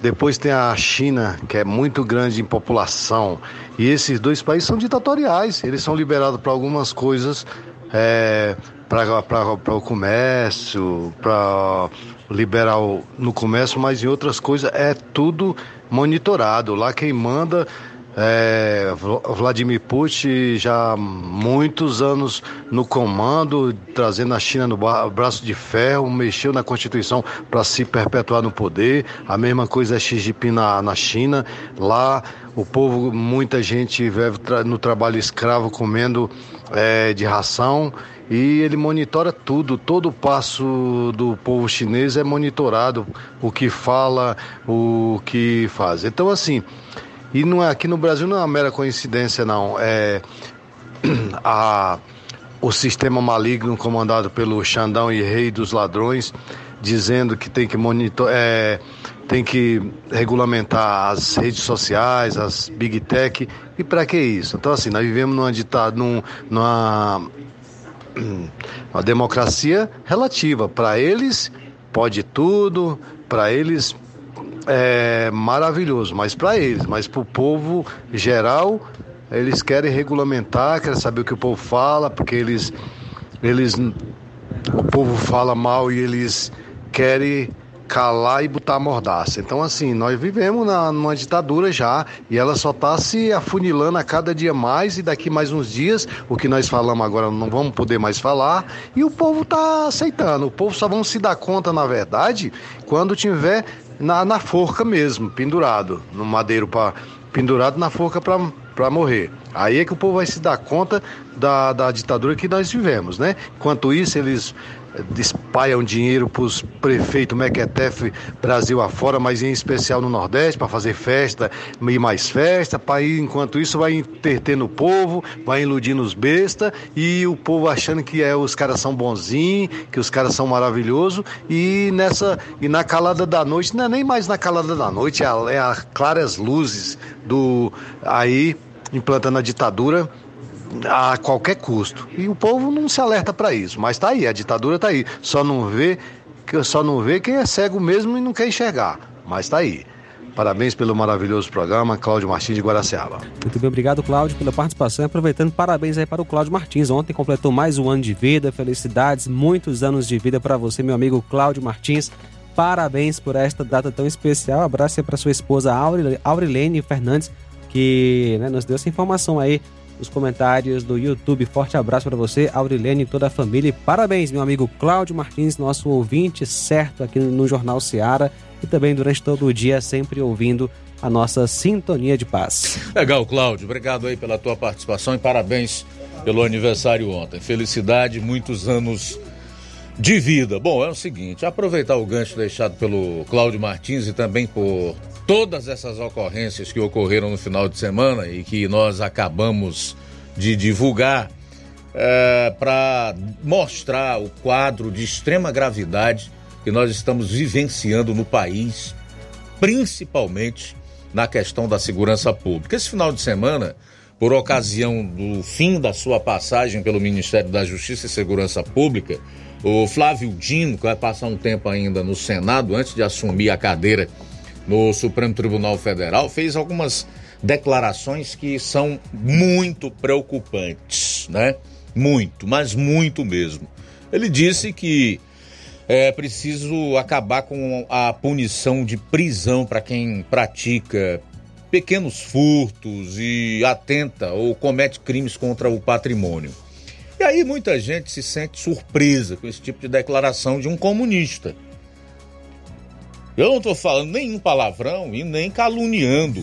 Speaker 9: Depois tem a China, que é muito grande em população. E esses dois países são ditatoriais. Eles são liberados para algumas coisas, é, para o comércio, para liberar no comércio, mas em outras coisas é tudo monitorado. Lá quem manda é, Vladimir Putin já muitos anos no comando, trazendo a China no braço de ferro, mexeu na Constituição para se perpetuar no poder. A mesma coisa é Xi Jinping na, na China. Lá o povo, muita gente vive no trabalho escravo comendo é, de ração e ele monitora tudo, todo o passo do povo chinês é monitorado, o que fala, o que faz. Então assim, e não é, aqui no Brasil não é uma mera coincidência, não. É a, o sistema maligno comandado pelo Xandão e Rei dos Ladrões, dizendo que tem que monitor, é, tem que regulamentar as redes sociais, as big tech. E para que isso? Então, assim, nós vivemos numa ditado, num, numa uma democracia relativa. Para eles, pode tudo, para eles é maravilhoso, mas para eles, mas para o povo geral, eles querem regulamentar, querem saber o que o povo fala, porque eles, eles, o povo fala mal e eles querem calar e botar a mordaça. Então, assim, nós vivemos na, numa ditadura já e ela só está se afunilando a cada dia mais e daqui mais uns dias, o que nós falamos agora não vamos poder mais falar e o povo está aceitando. O povo só vão se dar conta, na verdade, quando tiver na, na forca mesmo, pendurado, no madeiro para pendurado na forca para morrer. Aí é que o povo vai se dar conta da, da ditadura que nós vivemos, né? Enquanto isso, eles espalham dinheiro para os prefeitos Mequetefe Brasil afora, mas em especial no Nordeste, para fazer festa e mais festa, para ir, enquanto isso vai entretendo o povo, vai iludindo os bestas e o povo achando que é, os caras são bonzinhos, que os caras são maravilhosos e nessa e na calada da noite, não é nem mais na calada da noite, é a, é claras luzes do aí implantando a ditadura a qualquer custo. E o povo não se alerta para isso, mas está aí, a ditadura está aí. Só não vê, só não vê quem é cego mesmo e não quer enxergar, mas está aí. Parabéns pelo maravilhoso programa, Cláudio Martins de Guaraciaba.
Speaker 2: Muito bem, obrigado, Cláudio, pela participação. Aproveitando, parabéns aí para o Cláudio Martins. Ontem completou mais um ano de vida, felicidades, muitos anos de vida para você, meu amigo Cláudio Martins. Parabéns por esta data tão especial. Abraço aí para sua esposa Aurilene Fernandes, que né, nos deu essa informação aí nos comentários do YouTube. Forte abraço para você, Aurilene e toda a família. E parabéns, meu amigo Cláudio Martins, nosso ouvinte certo aqui no Jornal Seara e também durante todo o dia sempre ouvindo a nossa sintonia de paz.
Speaker 1: Legal, Cláudio. Obrigado aí pela tua participação e parabéns pelo aniversário ontem. Felicidade, muitos anos de vida. Bom, é o seguinte, aproveitar o gancho deixado pelo Cláudio Martins e também por todas essas ocorrências que ocorreram no final de semana e que nós acabamos de divulgar é, para mostrar o quadro de extrema gravidade que nós estamos vivenciando no país, principalmente na questão da segurança pública. Esse final de semana, por ocasião do fim da sua passagem pelo Ministério da Justiça e Segurança Pública, o Flávio Dino, que vai passar um tempo ainda no Senado antes de assumir a cadeira no Supremo Tribunal Federal, fez algumas declarações que são muito preocupantes, né? Muito, mas muito mesmo. Ele disse que é preciso acabar com a punição de prisão para quem pratica pequenos furtos e atenta ou comete crimes contra o patrimônio. Aí muita gente se sente surpresa com esse tipo de declaração de um comunista. Eu não estou falando nenhum palavrão e nem caluniando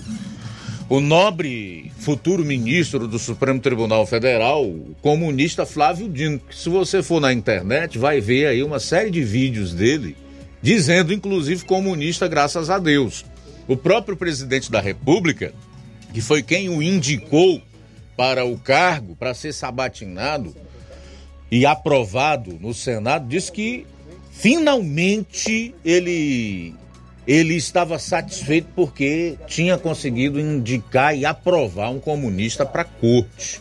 Speaker 1: o nobre futuro ministro do Supremo Tribunal Federal, o comunista Flávio Dino. Que se você for na internet, vai ver aí uma série de vídeos dele, dizendo inclusive comunista, graças a Deus. O próprio presidente da República, que foi quem o indicou para o cargo, para ser sabatinado e aprovado no Senado, disse que finalmente ele ele estava satisfeito porque tinha conseguido indicar e aprovar um comunista para a corte,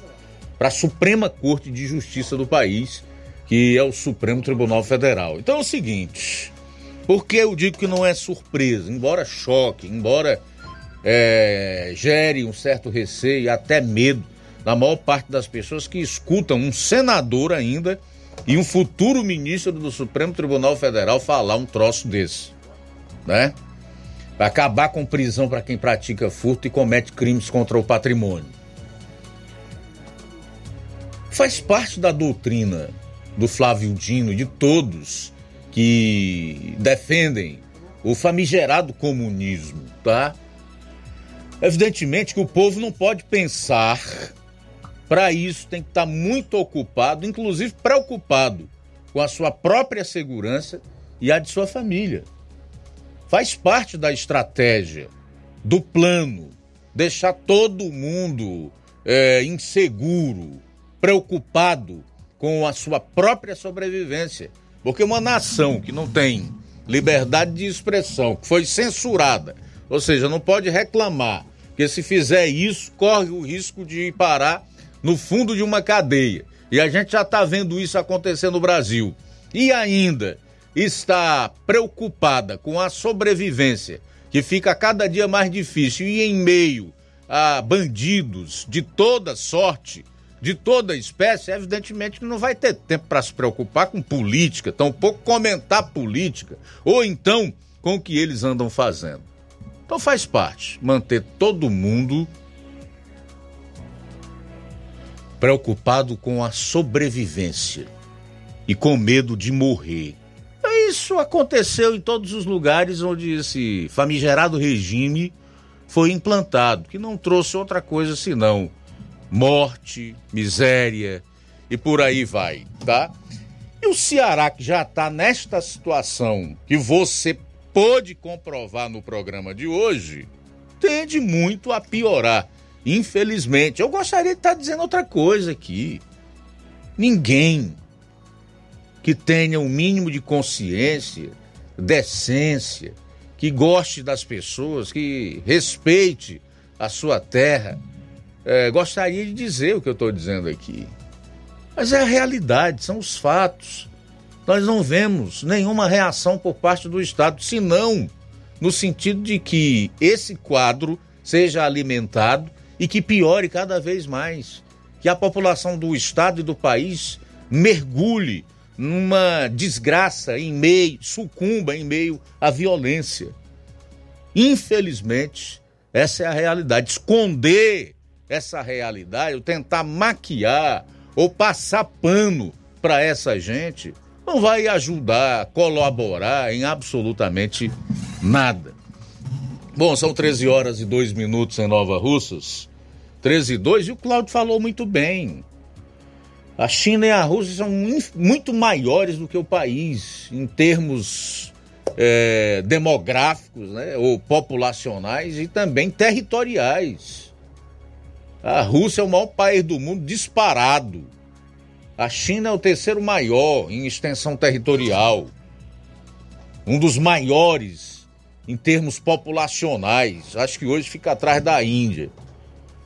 Speaker 1: para a Suprema Corte de Justiça do país, que é o Supremo Tribunal Federal. Então é o seguinte, porque eu digo que não é surpresa, embora choque, embora é, gere um certo receio e até medo na maior parte das pessoas que escutam um senador ainda e um futuro ministro do Supremo Tribunal Federal falar um troço desse né? Para acabar com prisão para quem pratica furto e comete crimes contra o patrimônio. Faz parte da doutrina do Flávio Dino de todos que defendem o famigerado comunismo, tá? Evidentemente que o povo não pode pensar para isso tem que estar tá muito ocupado, inclusive preocupado com a sua própria segurança e a de sua família. Faz parte da estratégia, do plano, deixar todo mundo é, inseguro, preocupado com a sua própria sobrevivência. Porque uma nação que não tem liberdade de expressão, que foi censurada, ou seja, não pode reclamar, que se fizer isso, corre o risco de parar no fundo de uma cadeia. E a gente já está vendo isso acontecer no Brasil. E ainda está preocupada com a sobrevivência, que fica cada dia mais difícil, e em meio a bandidos de toda sorte, de toda espécie, evidentemente não vai ter tempo para se preocupar com política, tampouco comentar política, ou então com o que eles andam fazendo. Então faz parte manter todo mundo preocupado com a sobrevivência e com medo de morrer. Isso aconteceu em todos os lugares onde esse famigerado regime foi implantado, que não trouxe outra coisa senão morte, miséria e por aí vai, tá? E o Ceará que já está nesta situação que você pôde comprovar no programa de hoje, tende muito a piorar. Infelizmente, eu gostaria de estar dizendo outra coisa aqui. Ninguém que tenha o um mínimo de consciência, decência, que goste das pessoas, que respeite a sua terra, é, gostaria de dizer o que eu estou dizendo aqui. Mas é a realidade, são os fatos. Nós não vemos nenhuma reação por parte do Estado, senão no sentido de que esse quadro seja alimentado e que piore cada vez mais. Que a população do Estado e do país mergulhe numa desgraça em meio, sucumba em meio à violência. Infelizmente, essa é a realidade. Esconder essa realidade, ou tentar maquiar ou passar pano para essa gente, não vai ajudar, colaborar em absolutamente nada. Bom, são 13 horas e 2 minutos em Nova Russas. 13 e 2, e o Cláudio falou muito bem. A China e a Rússia são muito maiores do que o país em termos é, demográficos, né, ou populacionais e também territoriais. A Rússia é o maior país do mundo disparado. A China é o terceiro maior em extensão territorial. Um dos maiores em termos populacionais. Acho que hoje fica atrás da Índia.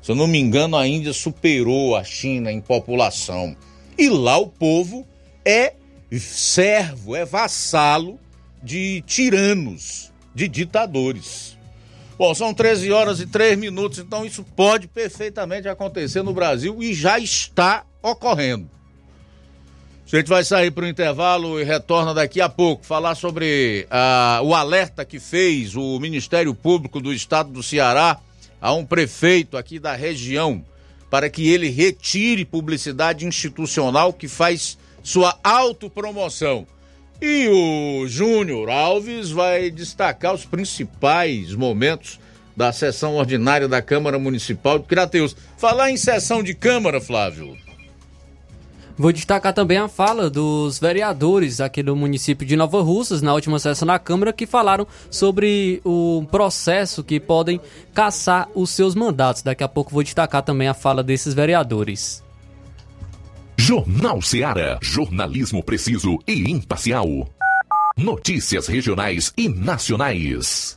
Speaker 1: Se eu não me engano, a Índia superou a China em população. E lá o povo é servo, é vassalo de tiranos, de ditadores. Bom, são 13 horas e 3 minutos, então isso pode perfeitamente acontecer no Brasil e já está ocorrendo. A gente vai sair para o intervalo e retorna daqui a pouco falar sobre uh, o alerta que fez o Ministério Público do Estado do Ceará a um prefeito aqui da região para que ele retire publicidade institucional que faz sua autopromoção. E o Júnior Alves vai destacar os principais momentos da sessão ordinária da Câmara Municipal de Crateus. Falar em sessão de Câmara, Flávio.
Speaker 3: Vou destacar também a fala dos vereadores aqui do município de Nova Russas, na última sessão da Câmara, que falaram sobre o processo que podem caçar os seus mandatos. Daqui a pouco vou destacar também a fala desses vereadores.
Speaker 6: Jornal Seara. Jornalismo preciso e imparcial. Notícias regionais e nacionais.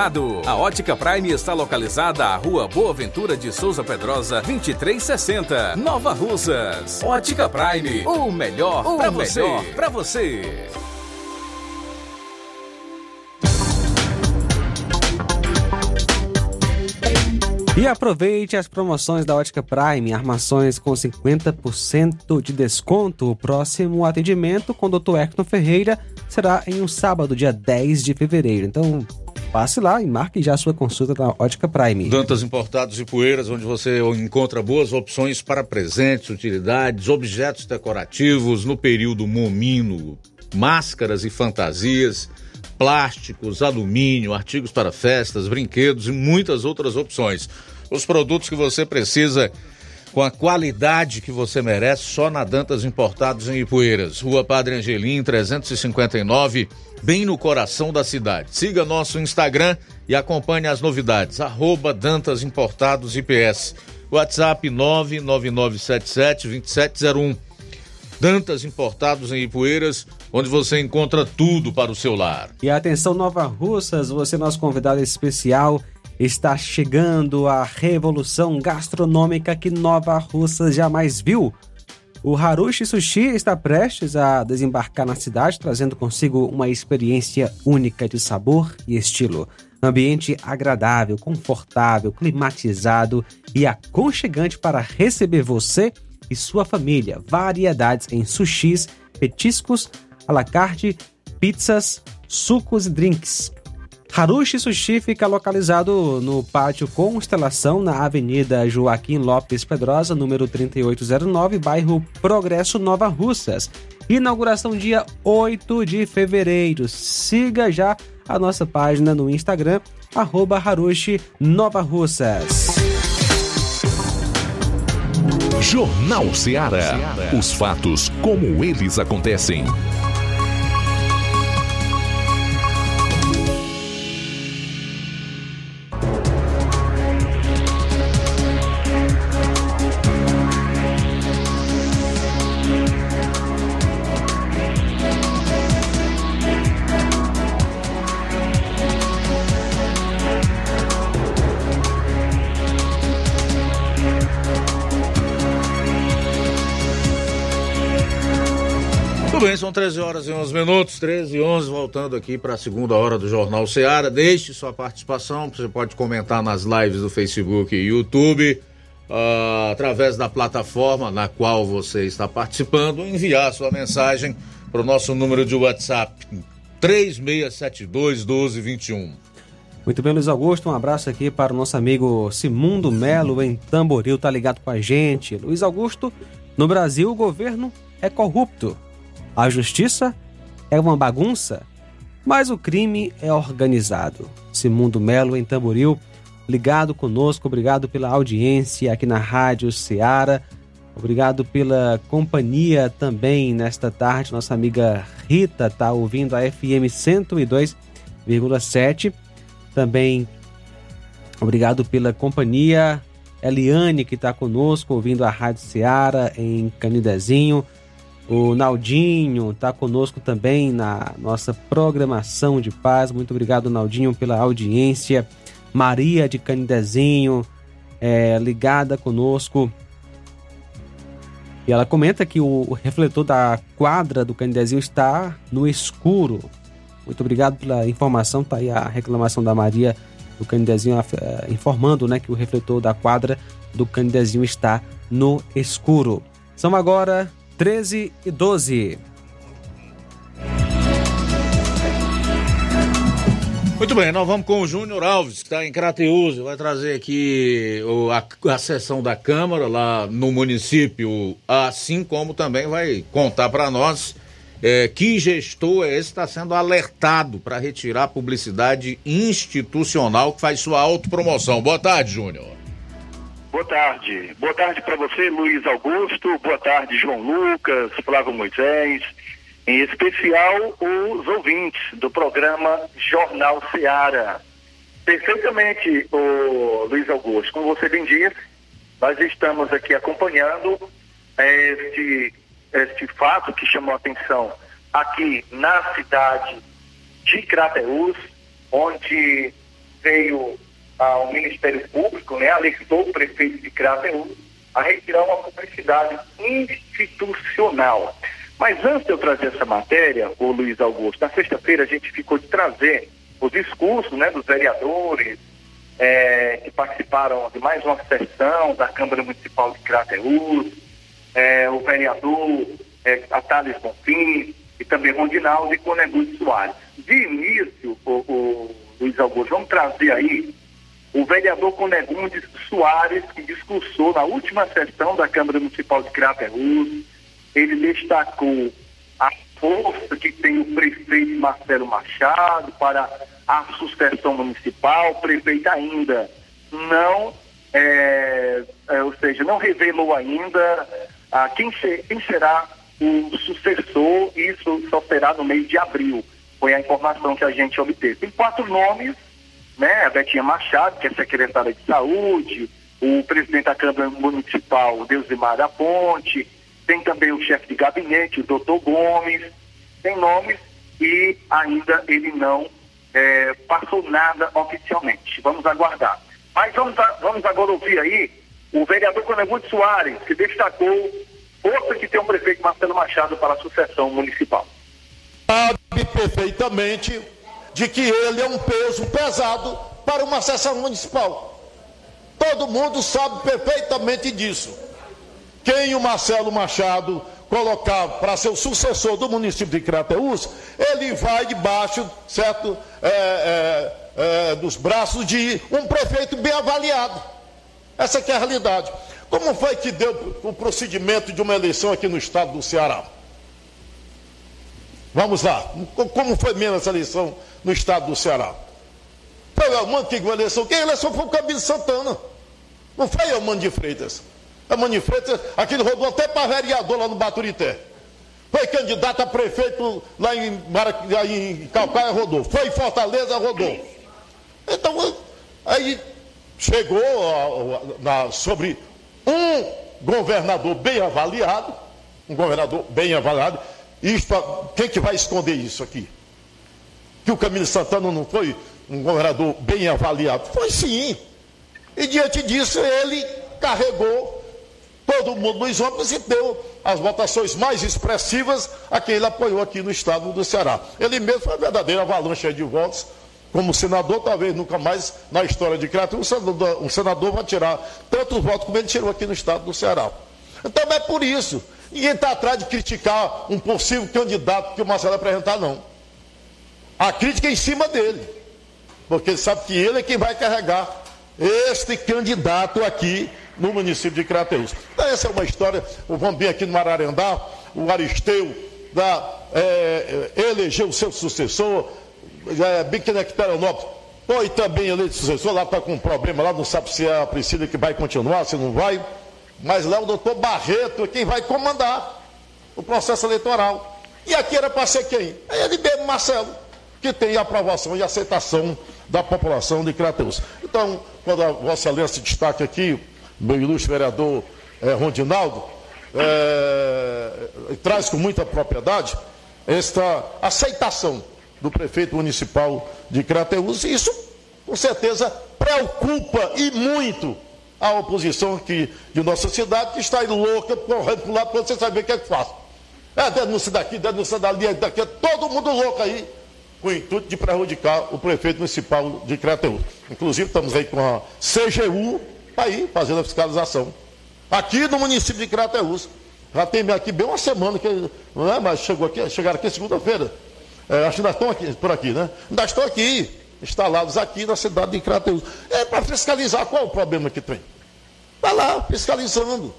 Speaker 10: A Ótica Prime está localizada à Rua Boa Ventura de Souza Pedrosa, 2360, Nova Russas. Ótica Prime, o melhor para você. Para você.
Speaker 2: E aproveite as promoções da Ótica Prime, armações com 50% de desconto. O próximo atendimento com o Dr. Hector Ferreira será em um sábado, dia 10 de fevereiro. Então, passe lá e marque já a sua consulta na Ótica Prime.
Speaker 1: Dantas Importados e Poeiras, onde você encontra boas opções para presentes, utilidades, objetos decorativos no período momino, máscaras e fantasias, plásticos, alumínio, artigos para festas, brinquedos e muitas outras opções. Os produtos que você precisa com a qualidade que você merece só na Dantas Importados em Ipueiras. Rua Padre Angelim, 359, bem no coração da cidade. Siga nosso Instagram e acompanhe as novidades. Arroba Dantas Importados IPS. WhatsApp 999772701. Dantas Importados em Ipueiras, onde você encontra tudo para o seu lar.
Speaker 2: E atenção, Nova Russas, você é nosso convidado especial. Está chegando a revolução gastronômica que Nova Russas jamais viu. O Harushi Sushi está prestes a desembarcar na cidade, trazendo consigo uma experiência única de sabor e estilo. Ambiente agradável, confortável, climatizado e aconchegante para receber você e sua família. Variedades em sushis, petiscos, à la carte, pizzas, sucos e drinks. Harushi Sushi fica localizado no pátio Constelação, na Avenida Joaquim Lopes Pedrosa, número 3809, bairro Progresso Nova Russas. Inauguração dia 8 de fevereiro. Siga já a nossa página no Instagram, arroba Harushi Nova Russas.
Speaker 6: Jornal Ceará. Os fatos como eles acontecem.
Speaker 1: São 13 horas e 11 minutos, 13 e 11, voltando aqui para a segunda hora do Jornal Seara. Deixe sua participação, você pode comentar nas lives do Facebook e YouTube, ah, através da plataforma na qual você está participando, enviar sua mensagem para o nosso número de WhatsApp, 3672 1221.
Speaker 2: Muito bem, Luiz Augusto, um abraço aqui para o nosso amigo Simundo Melo em Tamboril, tá ligado com a gente. Luiz Augusto, no Brasil o governo é corrupto, a justiça é uma bagunça, mas o crime é organizado. Simundo Melo em Tamboril, ligado conosco, obrigado pela audiência aqui na Rádio Ceará. Obrigado pela companhia também nesta tarde. Nossa amiga Rita está ouvindo a FM 102,7. Também obrigado pela companhia. Eliane, que está conosco, ouvindo a Rádio Seara em Canidezinho. O Naldinho está conosco também na nossa programação de paz. Muito obrigado, Naldinho, pela audiência. Maria de Canidezinho, é, ligada conosco. E ela comenta que o refletor da quadra do Canidezinho está no escuro. Muito obrigado pela informação. Tá aí a reclamação da Maria do Canidezinho eh, informando né, que o refletor da quadra do Canidezinho está no escuro. São agora 13 e 12.
Speaker 1: Muito bem, nós vamos com o Júnior Alves, que está em Crateus, vai trazer aqui a, a sessão da Câmara lá no município, assim como também vai contar para nós é, que gestor é esse está sendo alertado para retirar a publicidade institucional que faz sua autopromoção. Boa tarde, Júnior.
Speaker 11: Boa tarde. Boa tarde para você, Luiz Augusto. Boa tarde, João Lucas, Flávio Moisés em especial os ouvintes do programa Jornal Seara. Perfeitamente, o Luiz Augusto, como você bem disse, nós estamos aqui acompanhando este, este fato que chamou a atenção aqui na cidade de Crateús, onde veio ao Ministério Público, né, alertou o prefeito de Crateús a retirar uma publicidade institucional. Mas antes de eu trazer essa matéria, o Luiz Augusto, na sexta-feira a gente ficou de trazer os discursos né, dos vereadores é, que participaram de mais uma sessão da Câmara Municipal de Crateús, é, o vereador é, Atales Bonfim e também Rondinaldo e Conegus Soares. De início, o, o Luiz Augusto, vamos trazer aí o vereador Conegundes Soares, que discursou na última sessão da Câmara Municipal de Crateús, ele destacou a força que tem o prefeito Marcelo Machado para a sucessão municipal. O prefeito ainda não, é, é, ou seja, não revelou ainda ah, quem, ser, quem será o sucessor. Isso só será no mês de abril. Foi a informação que a gente obteve. Tem quatro nomes, né? A Betinha Machado, que é secretária de saúde, o presidente da Câmara Municipal, Deusimar da Ponte, tem também o chefe de gabinete, o doutor Gomes, tem nomes e ainda ele não é, passou nada oficialmente. Vamos aguardar. Mas vamos, a, vamos agora ouvir aí o vereador Conemude Soares, que destacou outra que tem o prefeito Marcelo Machado para a sucessão municipal.
Speaker 12: Sabe perfeitamente de que ele é um peso pesado para uma sessão municipal. Todo mundo sabe perfeitamente disso. Quem o Marcelo Machado colocar para ser o sucessor do município de Crateús, ele vai debaixo, certo, é, é, é, dos braços de um prefeito bem avaliado. Essa é a realidade. Como foi que deu o procedimento de uma eleição aqui no estado do Ceará? Vamos lá. Como foi mesmo essa eleição no estado do Ceará? Foi o Almando que ganhou a eleição. Quem eleição foi o Camilo Santana. Não foi o Almando de Freitas a manifesta, aquele rodou até para vereador lá no Baturité. Foi candidato a prefeito lá em, em Calcaia, rodou. Foi em Fortaleza, rodou. Então, aí chegou na, sobre um governador bem avaliado, um governador bem avaliado, isto, quem que vai esconder isso aqui? Que o Camilo Santana não foi um governador bem avaliado? Foi sim. E diante disso ele carregou todo mundo nos ombros e deu as votações mais expressivas a quem ele apoiou aqui no estado do Ceará. Ele mesmo foi uma verdadeira avalanche de votos. Como senador, talvez nunca mais na história de Crato um senador, um senador vai tirar tantos votos como ele tirou aqui no estado do Ceará. Então é por isso. Ninguém está atrás de criticar um possível candidato que o Marcelo apresentar, não. A crítica é em cima dele. porque ele sabe que ele é quem vai carregar este candidato aqui no município de Crateus. Então, essa é uma história. Vamos ver aqui no Mararendá, o Aristeu da, é, elegeu o seu sucessor, é, Biquinectaronópolis foi também eleito sucessor, lá está com um problema, lá não sabe se é a Priscila que vai continuar, se não vai. Mas lá o doutor Barreto é quem vai comandar o processo eleitoral. E aqui era para ser quem? É ele mesmo, Marcelo, que tem aprovação e aceitação da população de Crateus. Então, quando a Vossa Excelência destaca aqui, meu ilustre vereador é, Rondinaldo, é, traz com muita propriedade esta aceitação do prefeito municipal de Crateus, e isso, com certeza, preocupa e muito a oposição aqui de nossa cidade, que está aí louca, correndo para o lado, para você saber o que é que faz. É denúncia daqui, denúncia dali, daqui, todo mundo louco aí, com o intuito de prejudicar o prefeito municipal de Crateus. Inclusive, estamos aí com a CGU aí fazendo a fiscalização. Aqui no município de Crateus. Já tem aqui bem uma semana, que, não é? mas chegou aqui, chegaram aqui segunda-feira. É, acho que ainda estão aqui, por aqui, né? Ainda estão aqui, instalados aqui na cidade de Crateus. É para fiscalizar qual o problema que tem. Está lá, fiscalizando.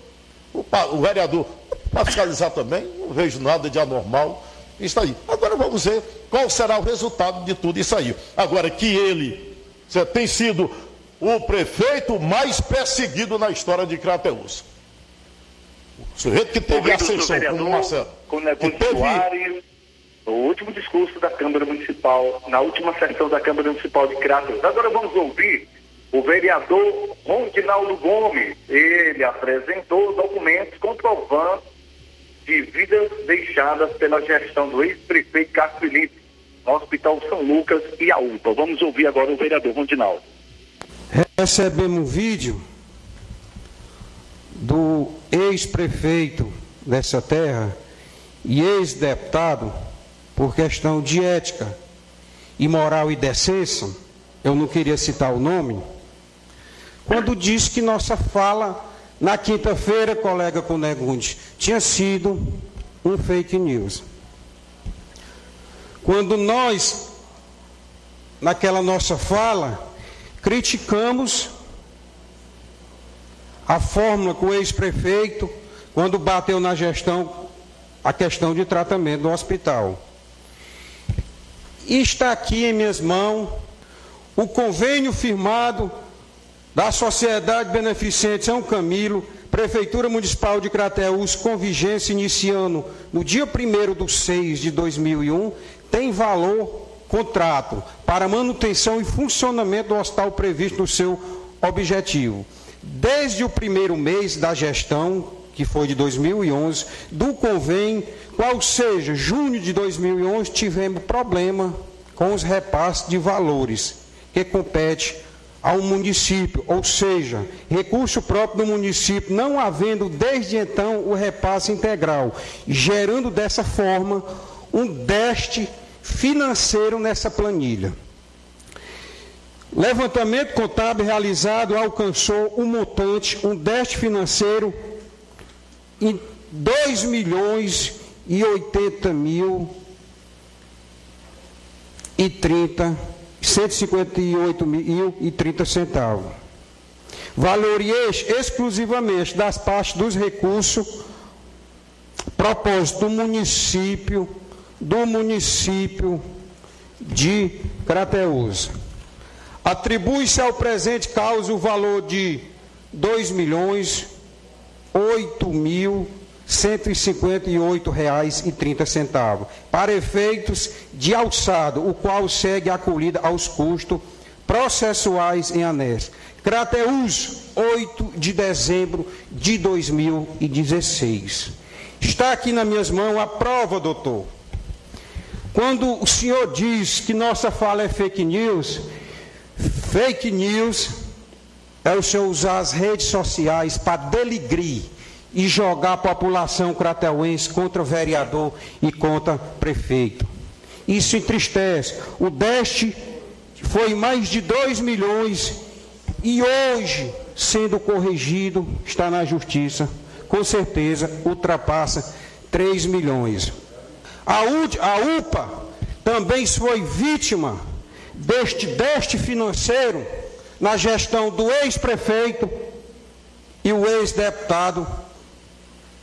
Speaker 12: O, o vereador, para fiscalizar também, não vejo nada de anormal. Está aí. Agora vamos ver qual será o resultado de tudo isso aí. Agora, que ele tem sido o prefeito mais perseguido na história de Crateus. O sujeito que teve ascensão, como Marcelo.
Speaker 11: Que teve... O último discurso da Câmara Municipal, na última sessão da Câmara Municipal de Crateus. Agora vamos ouvir o vereador Rondinaldo Gomes. Ele apresentou documentos comprovando de vidas deixadas pela gestão do ex-prefeito Carlos Felipe no Hospital São Lucas e a UPA. Vamos ouvir agora o vereador Rondinaldo.
Speaker 13: Recebemos um vídeo do ex-prefeito dessa terra e ex-deputado por questão de ética e moral e decência, eu não queria citar o nome, quando disse que nossa fala na quinta-feira, colega Conegundes, tinha sido um fake news. Quando nós, naquela nossa fala, criticamos a fórmula que o ex-prefeito, quando bateu na gestão, a questão de tratamento do hospital. Está aqui em minhas mãos o convênio firmado da Sociedade Beneficente São Camilo, Prefeitura Municipal de Crateús, com vigência iniciando no dia 1 de 6 de 2001, tem valor contrato para manutenção e funcionamento do hospital previsto no seu objetivo. Desde o primeiro mês da gestão, que foi de 2011, do convênio, qual seja, junho de 2011, tivemos problema com os repasses de valores que compete ao município, ou seja, recurso próprio do município, não havendo desde então o repasse integral, gerando dessa forma um déficit financeiro nessa planilha. Levantamento contábil realizado alcançou um montante, um déficit financeiro em 2 milhões e 80 mil e 30, 158 mil e 30 centavos. Valor este exclusivamente das partes dos recursos propósito do município do município de Crateús. Atribui-se ao presente causa o valor de dois milhões oito mil cento e cinquenta e oito reais e trinta centavos para efeitos de alçado, o qual segue acolhida aos custos processuais em anexo. Crateús, 8 de dezembro de 2016. Está aqui nas minhas mãos a prova, doutor, quando o senhor diz que nossa fala é fake news, fake news é o senhor usar as redes sociais para deligrir e jogar a população crateuense contra o vereador e contra prefeito. Isso entristece. O DEST foi mais de 2 milhões e hoje, sendo corrigido, está na justiça, com certeza ultrapassa 3 milhões. A, UPA também foi vítima deste deste financeiro na gestão do ex-prefeito e o ex-deputado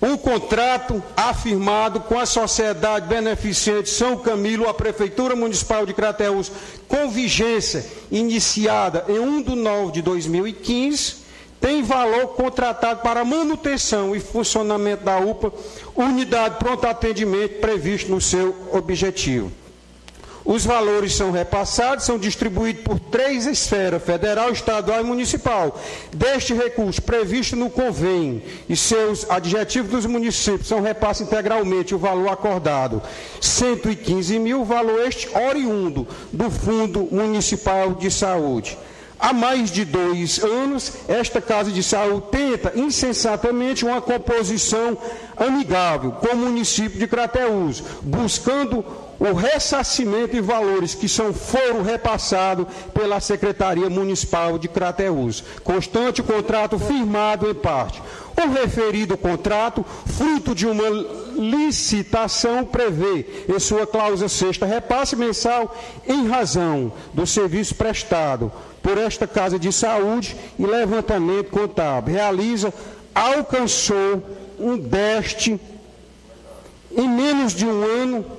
Speaker 13: um contrato afirmado com a Sociedade Beneficente São Camilo, a Prefeitura Municipal de Crateús, com vigência iniciada em 1 de nove de 2015, tem valor contratado para manutenção e funcionamento da UPA, unidade pronto atendimento previsto no seu objetivo. Os valores são repassados, são distribuídos por três esferas, federal, estadual e municipal. Deste recurso previsto no convênio e seus adjetivos dos municípios são repassados integralmente o valor acordado. 115 mil, valor este oriundo do Fundo Municipal de Saúde. Há mais de dois anos, esta Casa de Saúde tenta insensatamente uma composição amigável com o município de Crateús, buscando o ressarcimento e valores que são foram repassados pela Secretaria Municipal de Crateús. Constante contrato firmado em parte. O referido contrato, fruto de uma licitação, prevê em sua cláusula sexta repasse mensal em razão do serviço prestado por esta Casa de Saúde e levantamento contábil. Realiza, alcançou um deste em menos de um ano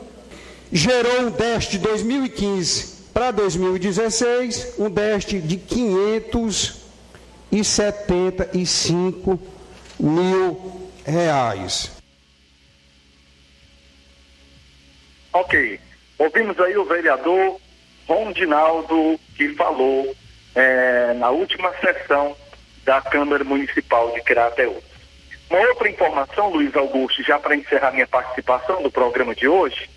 Speaker 13: gerou um déficit de 2015 para 2016, um déficit de 575 mil reais.
Speaker 11: Ok. Ouvimos aí o vereador Rondinaldo que falou é, na última sessão da Câmara Municipal de Crateús. Uma outra informação, Luiz Augusto, já para encerrar minha participação no programa de hoje,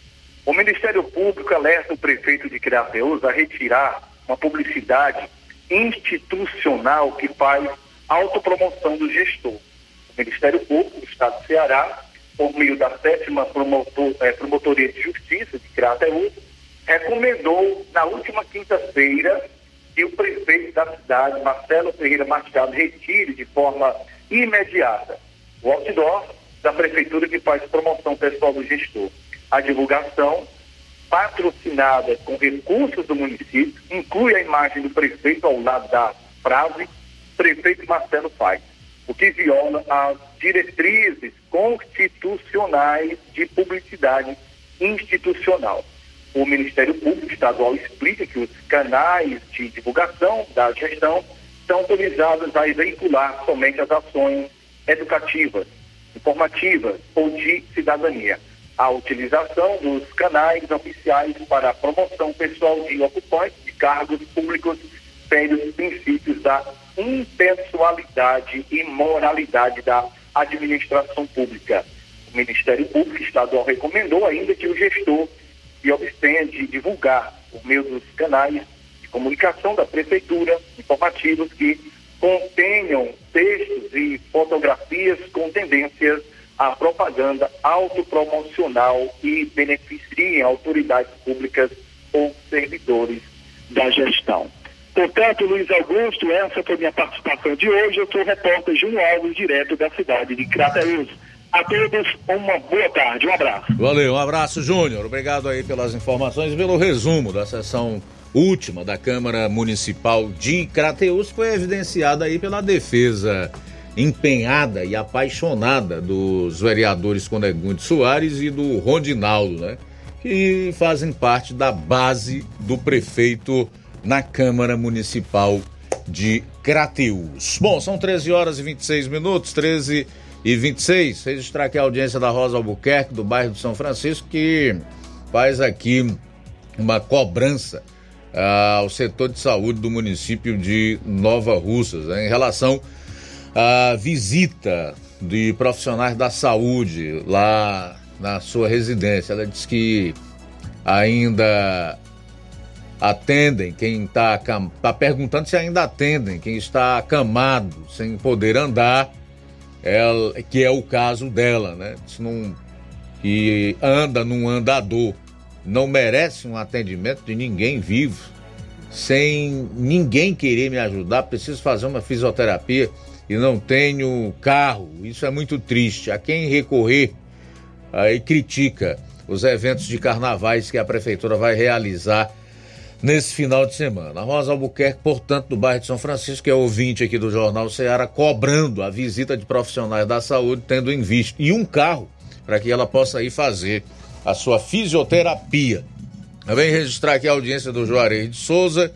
Speaker 11: o Ministério Público alerta o prefeito de Crateús a retirar uma publicidade institucional que faz autopromoção do gestor. O Ministério Público do Estado do Ceará, por meio da sétima promotor, eh, Promotoria de Justiça de Crateús, recomendou na última quinta-feira que o prefeito da cidade, Marcelo Ferreira Machado, retire de forma imediata o outdoor da prefeitura que faz promoção pessoal do gestor a divulgação patrocinada com recursos do município, inclui a imagem do prefeito ao lado da frase prefeito Marcelo Paes, o que viola as diretrizes constitucionais de publicidade institucional. O Ministério Público Estadual explica que os canais de divulgação da gestão são autorizados a veicular somente as ações educativas, informativas ou de cidadania a utilização dos canais oficiais para a promoção pessoal de ocupantes de cargos públicos fere os princípios da impessoalidade e moralidade da administração pública. O Ministério Público Estadual recomendou ainda que o gestor se abstenha de divulgar, por meio dos canais de comunicação da Prefeitura, informativos que contenham textos e fotografias com tendências a propaganda autopromocional e beneficiem autoridades públicas ou servidores da gestão. Portanto, Luiz Augusto, essa foi minha participação de hoje. Eu sou o repórter Júnior Alves, direto da cidade de Crateús. A todos, uma boa tarde, um abraço.
Speaker 1: Valeu, um abraço, Júnior. Obrigado aí pelas informações e pelo resumo da sessão última da Câmara Municipal de Crateús, que foi evidenciada aí pela defesa empenhada e apaixonada dos vereadores Conegunde Soares e do Rondinaldo, né? Que fazem parte da base do prefeito na Câmara Municipal de Crateús. Bom, são 13 horas e 26 minutos, 13 e 26. Registrar aqui a audiência da Rosa Albuquerque, do bairro de São Francisco, que faz aqui uma cobrança ao setor de saúde do município de Nova Russas, né, em relação a visita de profissionais da saúde lá na sua residência. Ela diz que ainda atendem quem está tá perguntando se ainda atendem quem está acamado sem poder andar, ela, que é o caso dela, né? Se não, que anda num andador, não merece um atendimento de ninguém vivo, sem ninguém querer me ajudar, preciso fazer uma fisioterapia e não tenho carro. Isso é muito triste. A quem recorrer aí critica os eventos de carnavais que a prefeitura vai realizar nesse final de semana. A Rosa Albuquerque, portanto, do bairro de São Francisco, que é ouvinte aqui do Jornal Ceará, cobrando a visita de profissionais da saúde, tendo em vista, e um carro para que ela possa ir fazer a sua fisioterapia. Também registrar aqui a audiência do Juarez de Souza,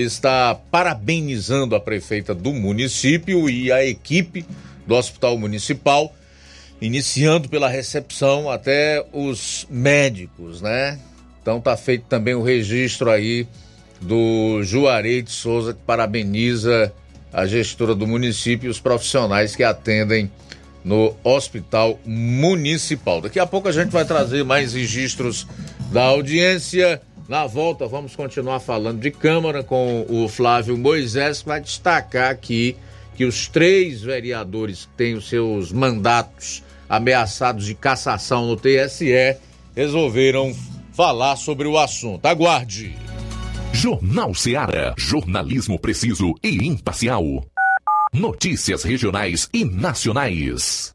Speaker 1: está parabenizando a prefeita do município e a equipe do Hospital Municipal, iniciando pela recepção até os médicos, né? Então tá feito também o registro aí do Juarez de Souza, que parabeniza a gestora do município e os profissionais que atendem no Hospital Municipal. Daqui a pouco a gente vai trazer mais registros da audiência. Na volta, vamos continuar falando de Câmara com o Flávio Moisés, que vai destacar aqui que os três vereadores que têm os seus mandatos ameaçados de cassação no TSE resolveram falar sobre o assunto. Aguarde!
Speaker 6: Jornal Seara. Jornalismo preciso e imparcial. Notícias regionais e nacionais.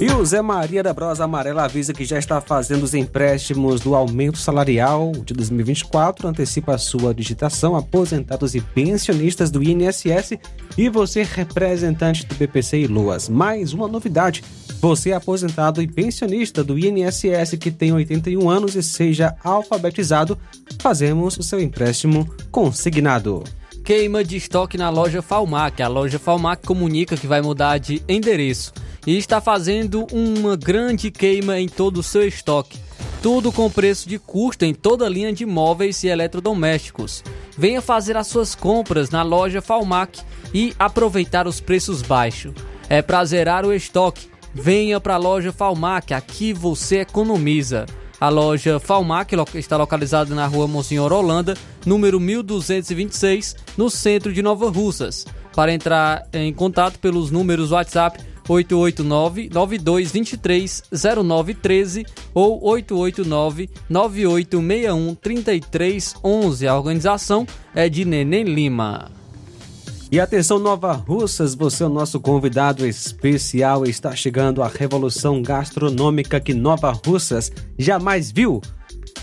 Speaker 2: E o Zé Maria da Brosa Amarela avisa que já está fazendo os empréstimos do aumento salarial de 2024, antecipa a sua digitação, aposentados e pensionistas do INSS e você, representante do BPC e Loas. Mais uma novidade: você, aposentado e pensionista do INSS que tem 81 anos e seja alfabetizado, fazemos o seu empréstimo consignado.
Speaker 3: Queima de estoque na loja Falmac. A loja Falmac comunica que vai mudar de endereço e está fazendo uma grande queima em todo o seu estoque. Tudo com preço de custo em toda a linha de móveis e eletrodomésticos. Venha fazer as suas compras na loja Falmac e aproveitar os preços baixos. É pra zerar o estoque. Venha para a loja Falmac, aqui você economiza. A loja Falmac está localizada na rua Monsenhor Holanda, número 1226, no centro de Nova Russas. Para entrar em contato pelos números WhatsApp 889-9223-0913 ou 889-9861-3311. A organização é de Neném Lima.
Speaker 2: E atenção Nova Russas, você é o nosso convidado especial. Está chegando a revolução gastronômica que Nova Russas jamais viu.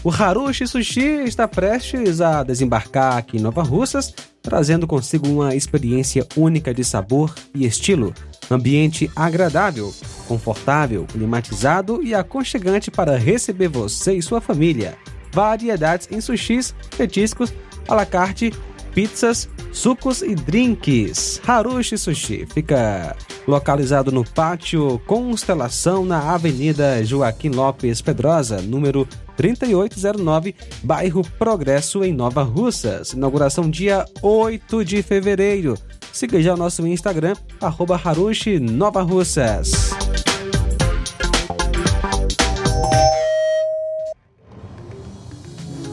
Speaker 2: O Harushi Sushi está prestes a desembarcar aqui em Nova Russas, trazendo consigo uma experiência única de sabor e estilo. Ambiente agradável, confortável, climatizado e aconchegante para receber você e sua família. Variedades em sushis, petiscos, à la carte, pizzas, sucos e drinks. Harushi Sushi fica localizado no pátio Constelação na Avenida Joaquim Lopes Pedrosa, número 3809, bairro Progresso, em Nova Russas. Inauguração dia 8 de fevereiro. Siga já o nosso Instagram, arroba Harushi Nova Russas.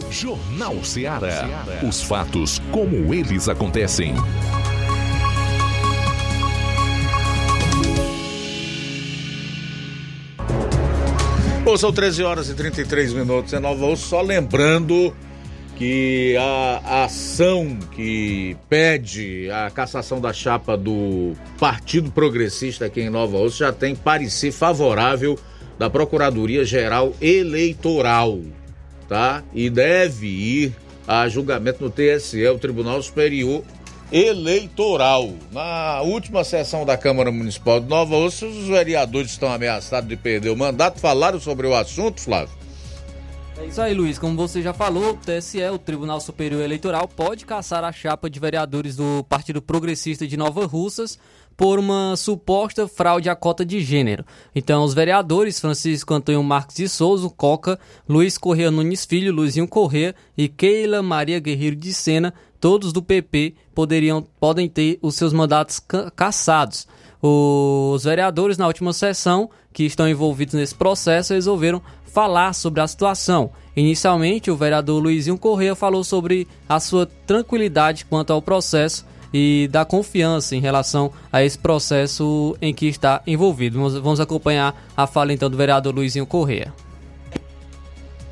Speaker 6: Jornal Ceará. Os fatos como eles acontecem.
Speaker 1: Bom, são 13 horas e 33 minutos em Nova Osso. Só lembrando que a ação que pede a cassação da chapa do Partido Progressista aqui em Nova Osso já tem parecer favorável da Procuradoria Geral Eleitoral, tá? E deve ir a julgamento no TSE, o Tribunal Superior Eleitoral. Na última sessão da Câmara Municipal de Nova Osso, os vereadores estão ameaçados de perder o mandato. Falaram sobre o assunto, Flávio?
Speaker 3: É isso aí, Luiz. Como você já falou, o TSE, o Tribunal Superior Eleitoral, pode caçar a chapa de vereadores do Partido Progressista de Nova Russas por uma suposta fraude à cota de gênero. Então, os vereadores Francisco Antônio Marques de Souza, Coca, Luiz Correia Nunes Filho, Luizinho Correia e Keila Maria Guerreiro de Sena, todos do PP, poderiam, podem ter os seus mandatos ca cassados. Os vereadores, na última sessão, que estão envolvidos nesse processo, resolveram falar sobre a situação. Inicialmente, o vereador Luizinho Correia falou sobre a sua tranquilidade quanto ao processo e da confiança em relação a esse processo em que está envolvido. Vamos, acompanhar a fala então do vereador Luizinho Correia.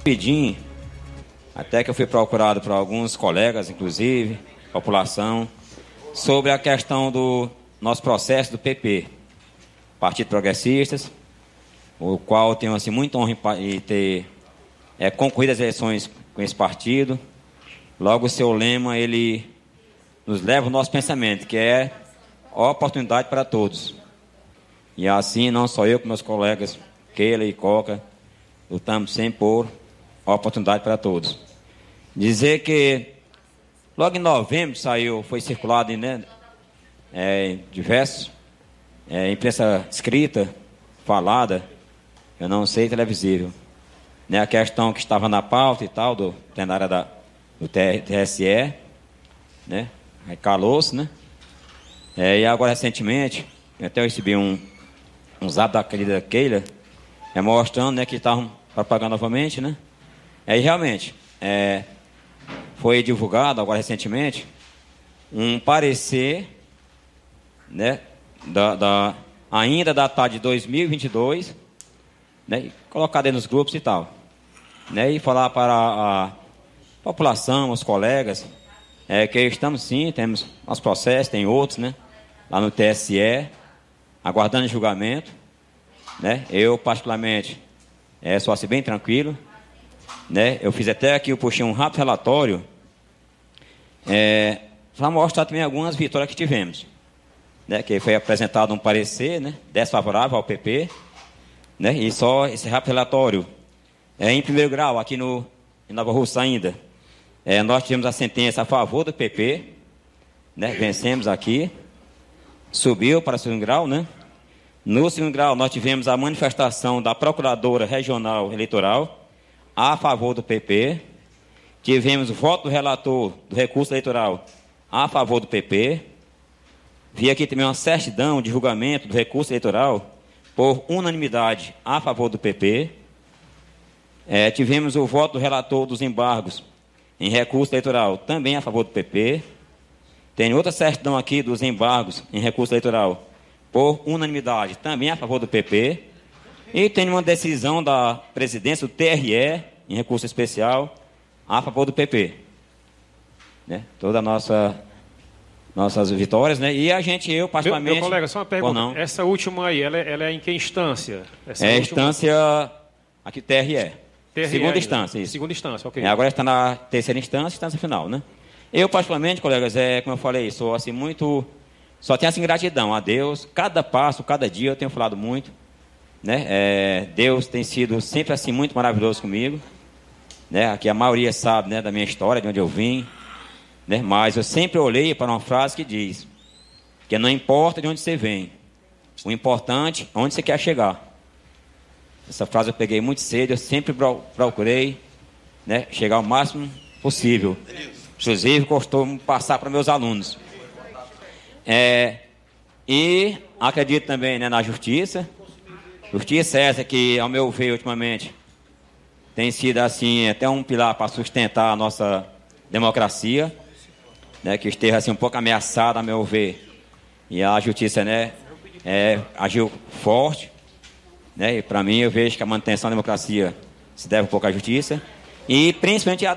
Speaker 14: Pedim, até que eu fui procurado por alguns colegas, inclusive, população, sobre a questão do nosso processo do PP, Partido Progressistas, o qual tenho assim, muito honra em ter é, concorrido as eleições com esse partido. Logo, o seu lema, ele nos leva ao nosso pensamento, que é oportunidade para todos. E assim, não só eu, como meus colegas Keila e Coca, lutamos sempre por oportunidade para todos. Dizer que logo em novembro saiu, foi circulado né, é, diversos, é, imprensa escrita, falada, eu não sei televisível. Né, a questão que estava na pauta e tal, do plenário da, do TSE, né? Aí calou-se, né? É, e agora recentemente, eu até recebi um, um zap da querida Keila, é, mostrando né, que estavam propagando novamente, né? É, e realmente, é, foi divulgado agora recentemente um parecer, né? Da, da, ainda da tarde de 2022, né, colocado aí nos grupos e tal. Né, e falar para a população, os colegas, é, que estamos sim, temos os processos, tem outros, né? Lá no TSE, aguardando julgamento. Né? Eu, particularmente, é, sou assim bem tranquilo. Né? Eu fiz até aqui, eu puxei um rápido relatório é, para mostrar também algumas vitórias que tivemos. Né? Que foi apresentado um parecer né? desfavorável ao PP né? E só esse rápido relatório. É, em primeiro grau, aqui no, em Nova Rússia ainda, é, nós tivemos a sentença a favor do PP, né? vencemos aqui, subiu para o segundo grau, né? No segundo grau, nós tivemos a manifestação da Procuradora Regional Eleitoral, a favor do PP. Tivemos o voto do relator do recurso eleitoral a favor do PP. Vi aqui também uma certidão de julgamento do recurso eleitoral por unanimidade a favor do PP. É, tivemos o voto do relator dos embargos em recurso eleitoral também a favor do PP. Tem outra certidão aqui dos embargos em recurso eleitoral por unanimidade também a favor do PP. E tem uma decisão da presidência do TRE em recurso especial a favor do PP. Né? Toda a nossa nossas vitórias, né? E a gente, eu particularmente...
Speaker 15: Meu, meu colega, só uma pergunta. Essa última aí, ela, é, ela, é em que instância? Essa
Speaker 14: é a
Speaker 15: última...
Speaker 14: instância aqui TRE.
Speaker 15: TRE
Speaker 14: Segunda
Speaker 15: ainda.
Speaker 14: instância, isso.
Speaker 15: Segunda instância, ok.
Speaker 14: É, agora está na terceira instância, instância final, né? Eu, particularmente, colegas, é, como eu falei, sou assim muito... Só tenho assim gratidão a Deus. Cada passo, cada dia, eu tenho falado muito. Né? É, Deus tem sido sempre assim muito maravilhoso comigo. Né? Aqui a maioria sabe né, da minha história, de onde eu vim. Né? Mas eu sempre olhei para uma frase que diz que não importa de onde você vem, o importante é onde você quer chegar. Essa frase eu peguei muito cedo, eu sempre procurei né, chegar o máximo possível. Inclusive, costumo passar para meus alunos. É, e acredito também né, na justiça. Justiça é essa que, ao meu ver, ultimamente, tem sido assim até um pilar para sustentar a nossa democracia, né, que esteja assim um pouco ameaçada, a meu ver. E a justiça, né, é, agiu forte, né, e para mim eu vejo que a manutenção da democracia se deve um pouco à justiça e principalmente a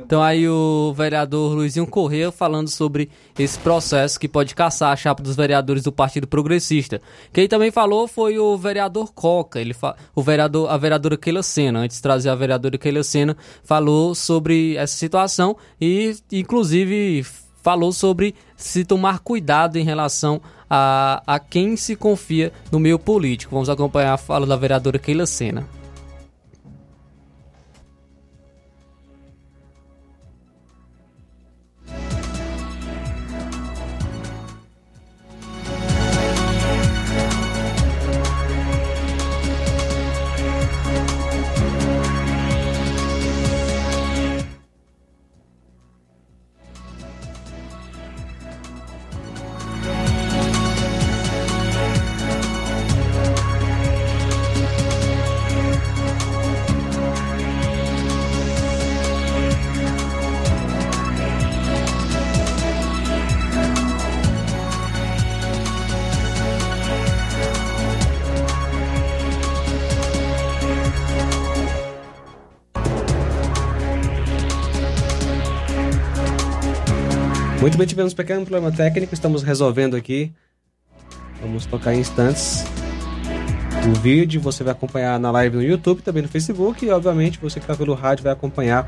Speaker 3: Então aí o vereador Luizinho Corrêa falando sobre esse processo que pode caçar a chapa dos vereadores do Partido Progressista. Quem também falou foi o vereador Coca, ele fa... o vereador, a vereadora Keila Sena, antes de trazer a vereadora Keila Sena, falou sobre essa situação e inclusive falou sobre se tomar cuidado em relação a, a quem se confia no meio político. Vamos acompanhar a fala da vereadora Keila Sena.
Speaker 2: Muito bem, tivemos um pequeno problema técnico, estamos resolvendo aqui. Vamos tocar em instantes. O vídeo você vai acompanhar na live no YouTube, também no Facebook e, obviamente, você que está pelo rádio vai acompanhar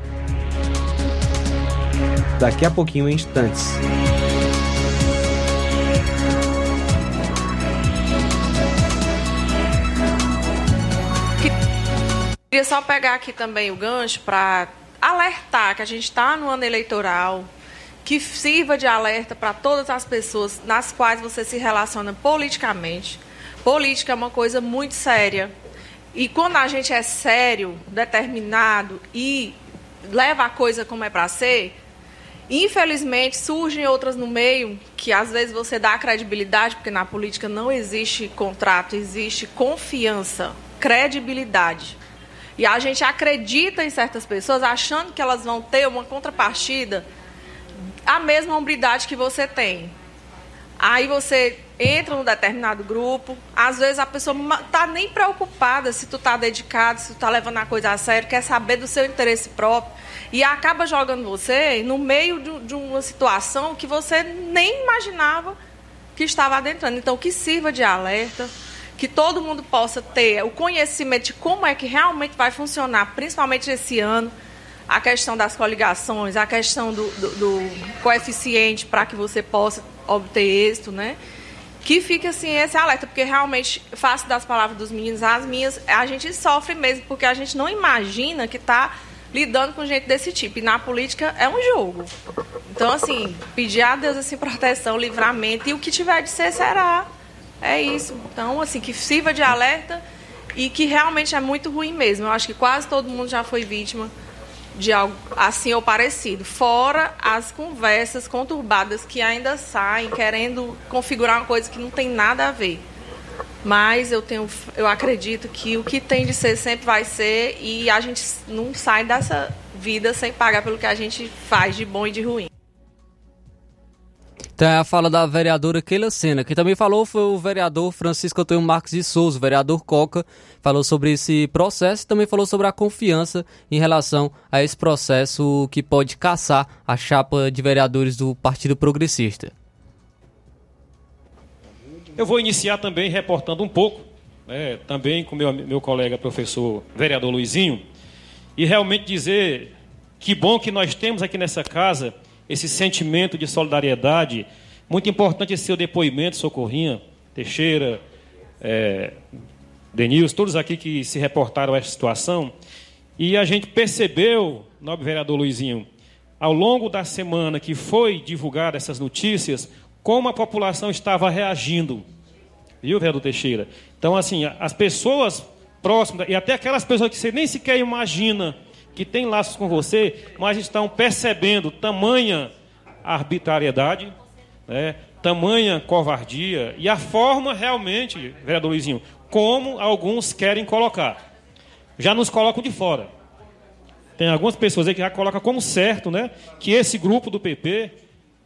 Speaker 2: daqui a pouquinho em instantes.
Speaker 16: Queria só pegar aqui também o gancho para alertar que a gente está no ano eleitoral, que sirva de alerta para todas as pessoas nas quais você se relaciona politicamente. Política é uma coisa muito séria. E quando a gente é sério, determinado e leva a coisa como é para ser, infelizmente surgem outras no meio que às vezes você dá credibilidade, porque na política não existe contrato, existe confiança, credibilidade. E a gente acredita em certas pessoas achando que elas vão ter uma contrapartida a mesma hombridade que você tem. Aí você entra num determinado grupo, às vezes a pessoa não está nem preocupada se tu está dedicado, se tu está levando a coisa a sério, quer saber do seu interesse próprio e acaba jogando você no meio de, de uma situação que você nem imaginava que estava adentrando. Então, que sirva de alerta, que todo mundo possa ter o conhecimento de como é que realmente vai funcionar, principalmente esse ano, a questão das coligações, a questão do, do, do coeficiente para que você possa obter êxito, né? Que fique assim esse alerta, porque realmente, faço das palavras dos meninos as minhas, a gente sofre mesmo, porque a gente não imagina que está lidando com gente desse tipo. E na política é um jogo. Então, assim, pedir a Deus assim, proteção, livramento, e o que tiver de ser será. É isso. Então, assim, que sirva de alerta e que realmente é muito ruim mesmo. Eu acho que quase todo mundo já foi vítima de algo assim ou parecido. Fora as conversas conturbadas que ainda saem querendo configurar uma coisa que não tem nada a ver. Mas eu tenho, eu acredito que o que tem de ser sempre vai ser e a gente não sai dessa vida sem pagar pelo que a gente faz de bom e de ruim.
Speaker 3: Então é a fala da vereadora Keila Sena. Quem também falou foi o vereador Francisco Antônio Marques de Souza, o vereador Coca, falou sobre esse processo e também falou sobre a confiança em relação a esse processo que pode caçar a chapa de vereadores do Partido Progressista.
Speaker 15: Eu vou iniciar também reportando um pouco, né, também com meu, meu colega professor vereador Luizinho, e realmente dizer que bom que nós temos aqui nessa casa esse sentimento de solidariedade. Muito importante esse seu depoimento, Socorrinha, Teixeira, é, Denils, todos aqui que se reportaram a essa situação. E a gente percebeu, nobre vereador Luizinho, ao longo da semana que foi divulgada essas notícias, como a população estava reagindo. Viu, vereador Teixeira? Então, assim, as pessoas próximas, e até aquelas pessoas que você nem sequer imagina que têm laços com você, mas estão percebendo tamanha arbitrariedade, né, tamanha covardia e a forma realmente, vereador Luizinho, como alguns querem colocar. Já nos colocam de fora. Tem algumas pessoas aí que já colocam como certo, né, que esse grupo do PP,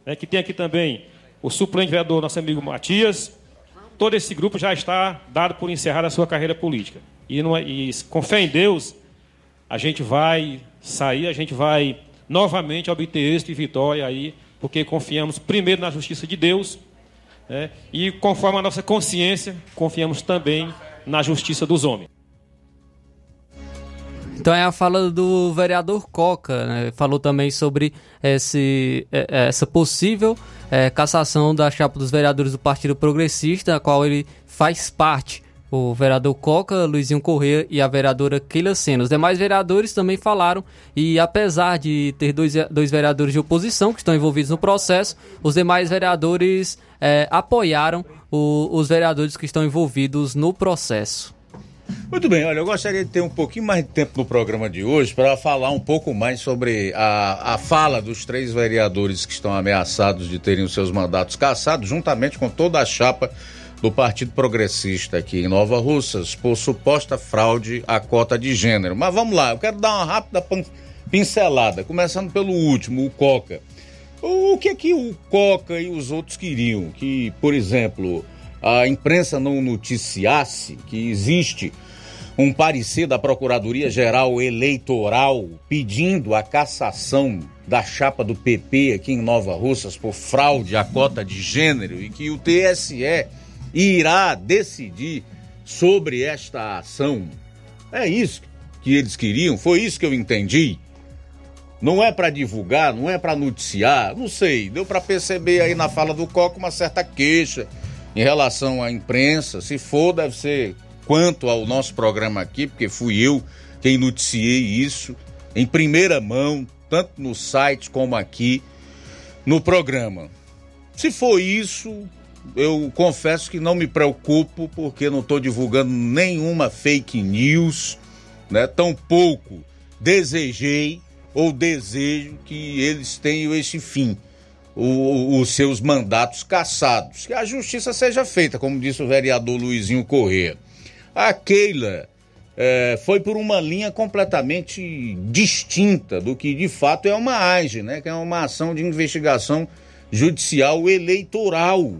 Speaker 15: né, que tem aqui também o suplente vereador, nosso amigo Matias, todo esse grupo já está dado por encerrada a sua carreira política. E, não é, e com fé em Deus, a gente vai sair, a gente vai novamente obter êxito e vitória aí, porque confiamos primeiro na justiça de Deus, né? e conforme a nossa consciência, confiamos também na justiça dos homens.
Speaker 3: Então é a fala do vereador Coca, né? falou também sobre esse, é, é, essa possível é, cassação da chapa dos vereadores do Partido Progressista, a qual ele faz parte o vereador Coca, Luizinho Corrêa e a vereadora Keila Sena. Os demais vereadores também falaram e apesar de ter dois, dois vereadores de oposição que estão envolvidos no processo, os demais vereadores é, apoiaram o, os vereadores que estão envolvidos no processo.
Speaker 1: Muito bem, olha, eu gostaria de ter um pouquinho mais de tempo no programa de hoje para falar um pouco mais sobre a, a fala dos três vereadores que estão ameaçados de terem os seus mandatos cassados, juntamente com toda a chapa do Partido Progressista aqui em Nova Russas por suposta fraude à cota de gênero. Mas vamos lá, eu quero dar uma rápida pincelada, começando pelo último, o Coca. O que é que o Coca e os outros queriam? Que, por exemplo, a imprensa não noticiasse que existe um parecer da Procuradoria-Geral Eleitoral pedindo a cassação da chapa do PP aqui em Nova Russas por fraude à cota de gênero e que o TSE irá decidir sobre esta ação. É isso que eles queriam, foi isso que eu entendi. Não é para divulgar, não é para noticiar, não sei. Deu para perceber aí na fala do Coco uma certa queixa em relação à imprensa. Se for, deve ser quanto ao nosso programa aqui, porque fui eu quem noticiei isso em primeira mão, tanto no site como aqui no programa. Se for isso, eu confesso que não me preocupo porque não estou divulgando nenhuma fake news, né? Tampouco desejei ou desejo que eles tenham esse fim, o, os seus mandatos cassados, que a justiça seja feita, como disse o vereador Luizinho Corrêa. A Keila é, foi por uma linha completamente distinta do que de fato é uma AGE, né? Que é uma ação de investigação judicial eleitoral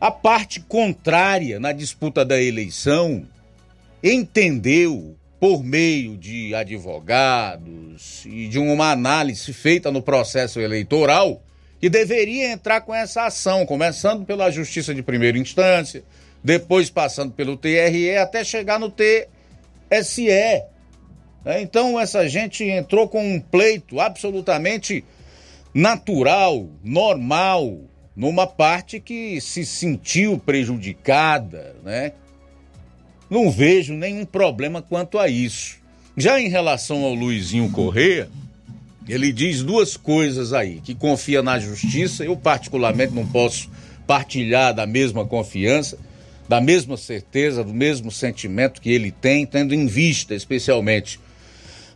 Speaker 1: a parte contrária na disputa da eleição entendeu, por meio de advogados e de uma análise feita no processo eleitoral, que deveria entrar com essa ação, começando pela Justiça de Primeira Instância, depois passando pelo TRE até chegar no TSE. É, então essa gente entrou com um pleito absolutamente natural, normal, numa parte que se sentiu prejudicada, né? Não vejo nenhum problema quanto a isso. Já em relação ao Luizinho Correia, ele diz duas coisas aí, que confia na justiça, eu particularmente não posso partilhar da mesma confiança, da mesma certeza, do mesmo sentimento que ele tem, tendo em vista especialmente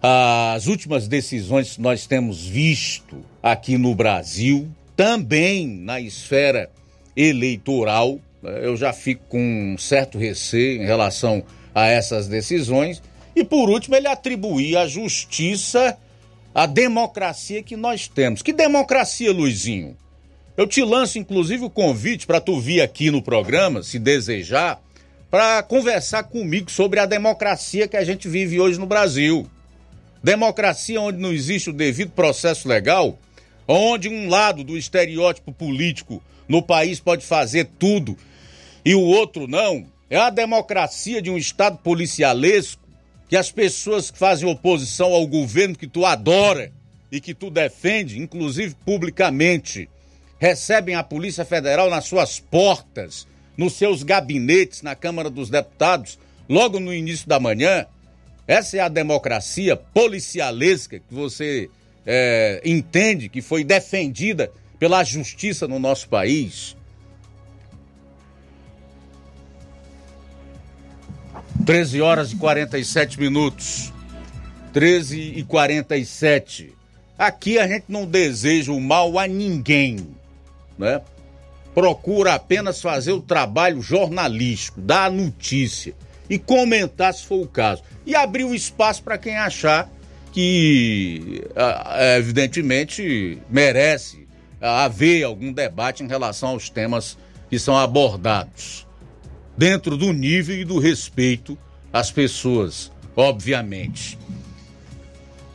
Speaker 1: as últimas decisões que nós temos visto aqui no Brasil, também na esfera eleitoral. Eu já fico com um certo receio em relação a essas decisões. E por último, ele atribuir à justiça a democracia que nós temos. Que democracia, Luizinho? Eu te lanço inclusive o convite para tu vir aqui no programa, se desejar, para conversar comigo sobre a democracia que a gente vive hoje no Brasil. Democracia onde não existe o devido processo legal, onde um lado do estereótipo político no país pode fazer tudo e o outro não. É a democracia de um Estado policialesco que as pessoas que fazem oposição ao governo que tu adora e que tu defende, inclusive publicamente, recebem a Polícia Federal nas suas portas, nos seus gabinetes na Câmara dos Deputados, logo no início da manhã. Essa é a democracia policialesca que você é, entende que foi defendida pela justiça no nosso país. 13 horas e 47 minutos. 13 e 47. Aqui a gente não deseja o mal a ninguém, né? Procura apenas fazer o trabalho jornalístico, dar a notícia e comentar se for o caso. E abrir o espaço para quem achar que, evidentemente, merece haver algum debate em relação aos temas que são abordados dentro do nível e do respeito às pessoas, obviamente.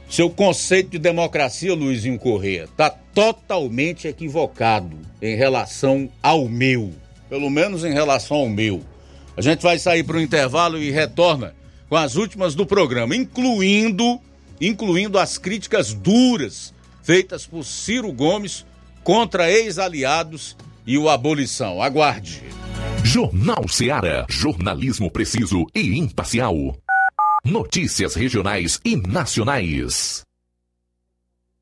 Speaker 1: Seu conceito de democracia, Luizinho Corrêa, está totalmente equivocado em relação ao meu. Pelo menos em relação ao meu. A gente vai sair para o intervalo e retorna com as últimas do programa, incluindo, incluindo as críticas duras feitas por Ciro Gomes contra ex-aliados e o abolição. Aguarde.
Speaker 6: Jornal Seara. Jornalismo preciso e imparcial. Notícias regionais e nacionais.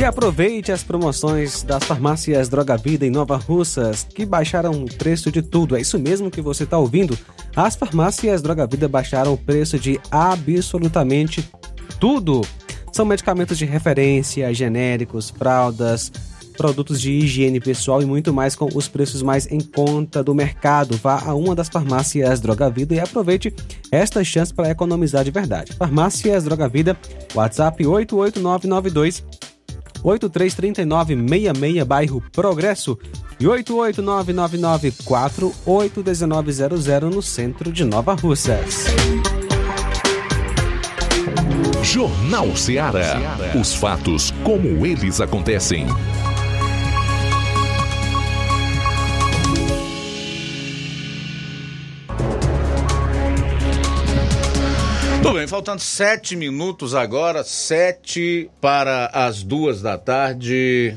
Speaker 2: E aproveite as promoções das farmácias Droga Vida em Nova Russas, que baixaram o preço de tudo. É isso mesmo que você está ouvindo. As farmácias Droga Vida baixaram o preço de absolutamente tudo. São medicamentos de referência, genéricos, fraldas, produtos de higiene pessoal e muito mais com os preços mais em conta do mercado. Vá a uma das farmácias Droga Vida e aproveite esta chance para economizar de verdade. Farmácias Droga Vida, WhatsApp 88992 833966, bairro Progresso, e 88999481900 no centro de Nova Russas.
Speaker 6: Jornal Ceará. Os fatos como eles acontecem.
Speaker 1: Tudo bem, faltando sete minutos agora, sete para as duas da tarde.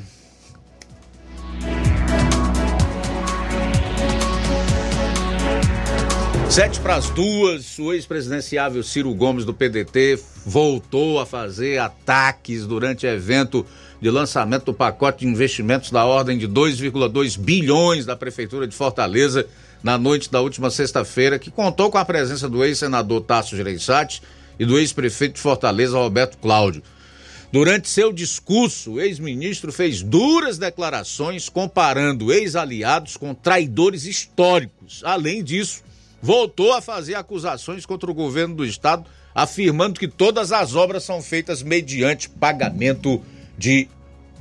Speaker 1: Sete para as duas, o ex-presidenciável Ciro Gomes do PDT voltou a fazer ataques durante evento de lançamento do pacote de investimentos da ordem de 2,2 bilhões da Prefeitura de Fortaleza na noite da última sexta-feira, que contou com a presença do ex-senador Tasso Gereissati e do ex-prefeito de Fortaleza, Roberto Cláudio. Durante seu discurso, o ex-ministro fez duras declarações comparando ex-aliados com traidores históricos. Além disso, voltou a fazer acusações contra o governo do estado, afirmando que todas as obras são feitas mediante pagamento de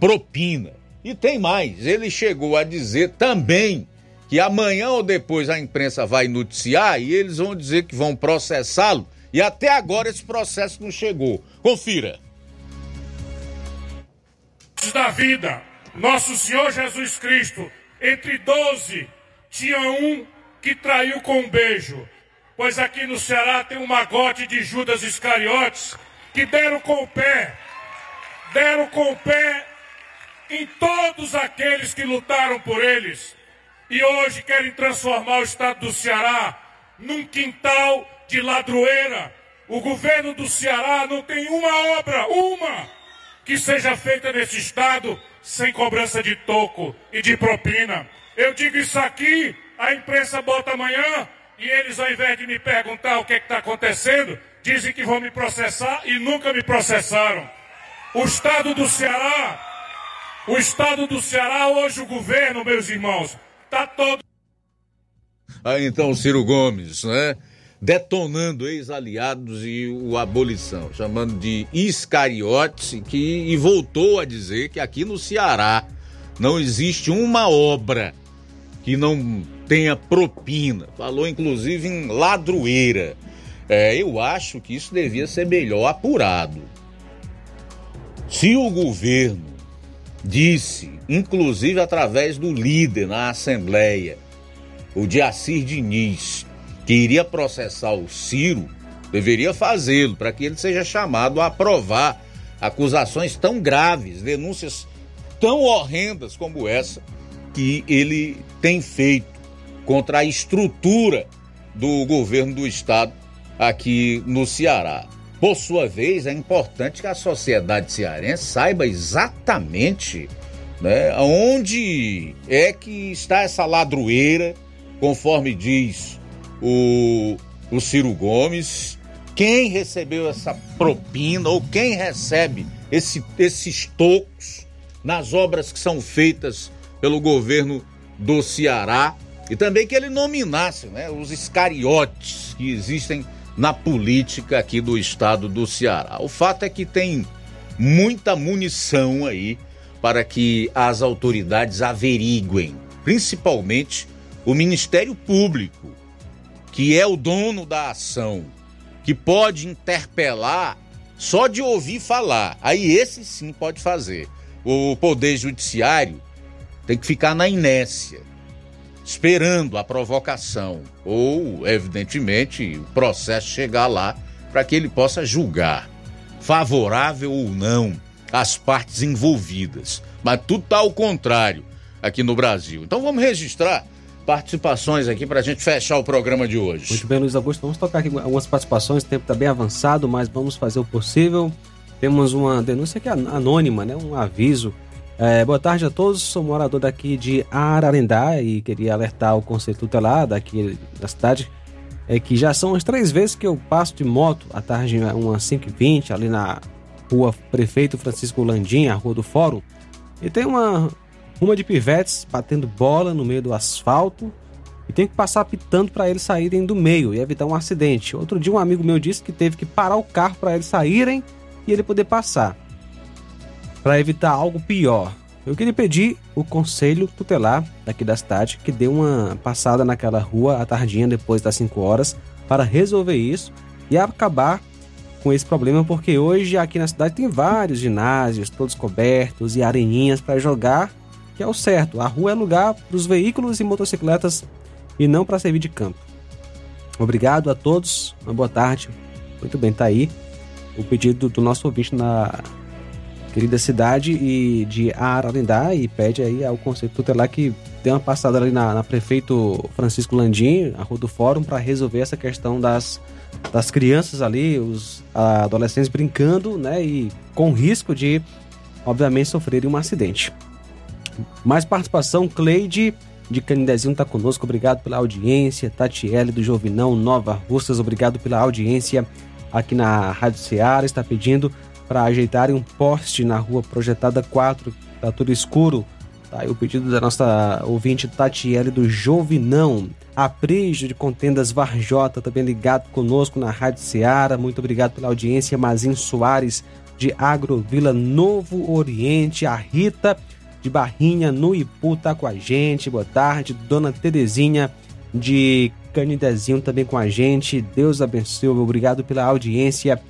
Speaker 1: propina. E tem mais, ele chegou a dizer também que amanhã ou depois a imprensa vai noticiar e eles vão dizer que vão processá-lo. E até agora esse processo não chegou. Confira.
Speaker 17: Da vida, nosso Senhor Jesus Cristo, entre doze, tinha um que traiu com um beijo. Pois aqui no Ceará tem um magote de Judas Iscariotes que deram com o pé, deram com o pé em todos aqueles que lutaram por eles e hoje querem transformar o estado do Ceará num quintal de ladroeira. O governo do Ceará não tem uma obra, uma, que seja feita nesse estado sem cobrança de toco e de propina. Eu digo isso aqui, a imprensa bota amanhã e eles, ao invés de me perguntar o que é está acontecendo, dizem que vão me processar e nunca me processaram. O estado do Ceará, o estado do Ceará, hoje o governo, meus irmãos, Tá todo.
Speaker 1: Aí então o Ciro Gomes, né? Detonando ex-aliados e o abolição, chamando de iscariotes, que, e voltou a dizer que aqui no Ceará não existe uma obra que não tenha propina. Falou inclusive em ladroeira. É, eu acho que isso devia ser melhor apurado. Se o governo disse, inclusive através do líder na Assembleia, o Diacir Diniz, que iria processar o Ciro, deveria fazê-lo para que ele seja chamado a aprovar acusações tão graves, denúncias tão horrendas como essa que ele tem feito contra a estrutura do governo do estado aqui no Ceará. Por sua vez, é importante que a sociedade cearense saiba exatamente né, onde é que está essa ladroeira, conforme diz o, o Ciro Gomes, quem recebeu essa propina ou quem recebe esse, esses tocos nas obras que são feitas pelo governo do Ceará? E também que ele nominasse né, os escariotes que existem na política aqui do estado do Ceará. O fato é que tem muita munição aí para que as autoridades averiguem, principalmente o Ministério Público, que é o dono da ação, que pode interpelar só de ouvir falar. Aí esse sim pode fazer. O Poder Judiciário tem que ficar na inércia esperando a provocação ou, evidentemente, o processo chegar lá para que ele possa julgar, favorável ou não, as partes envolvidas. Mas tudo está ao contrário aqui no Brasil. Então vamos registrar participações aqui para a gente fechar o programa de hoje.
Speaker 2: Muito bem, Luiz Augusto. Vamos tocar aqui algumas participações. O tempo está bem avançado, mas vamos fazer o possível. Temos uma denúncia que é anônima, né? Um aviso. É, boa tarde a todos, sou morador daqui de Ararendá e queria alertar o Conselho Tutelar daqui da cidade é que já são as três vezes que eu passo de moto. À tarde, umas 5h20, ali na rua Prefeito Francisco Landim, a rua do Fórum, e tem uma uma de pivetes batendo bola no meio do asfalto e tem que passar pitando para eles saírem do meio e evitar um acidente. Outro dia um amigo meu disse que teve que parar o carro para eles saírem e ele poder passar, para evitar algo pior. Eu queria pedir o conselho tutelar daqui da cidade que dê uma passada naquela rua à tardinha depois das 5 horas para resolver isso e acabar com esse problema, porque hoje aqui na cidade tem vários ginásios, todos cobertos e areninhas para jogar, que é o certo. A rua é lugar para os veículos e motocicletas e não para servir de campo. Obrigado a todos, uma boa tarde. Muito bem, tá aí o pedido do nosso ouvinte na querida cidade e de Ararendá e pede aí ao Conselho Tutelar que dê uma passada ali na, na prefeito Francisco Landim, a rua do Fórum, para resolver essa questão das, das crianças ali, os adolescentes brincando, né, e com risco de, obviamente, sofrerem um acidente. Mais participação, Cleide de Canidezinho está conosco, obrigado pela audiência, Tatiele do Jovinão, Nova Russas, obrigado pela audiência aqui na Rádio Ceará, está pedindo para ajeitarem um poste na rua projetada 4, tá tudo escuro. Tá aí o pedido da nossa ouvinte Tatiele do Jovinão. Aprígio de Contendas Varjota, também ligado conosco na Rádio Ceará. Muito obrigado pela audiência. Mazin Soares de Agrovila Novo Oriente. A Rita de Barrinha no Ipu tá com a gente. Boa tarde. Dona Terezinha de Canidezinho também com a gente. Deus abençoe. Obrigado pela audiência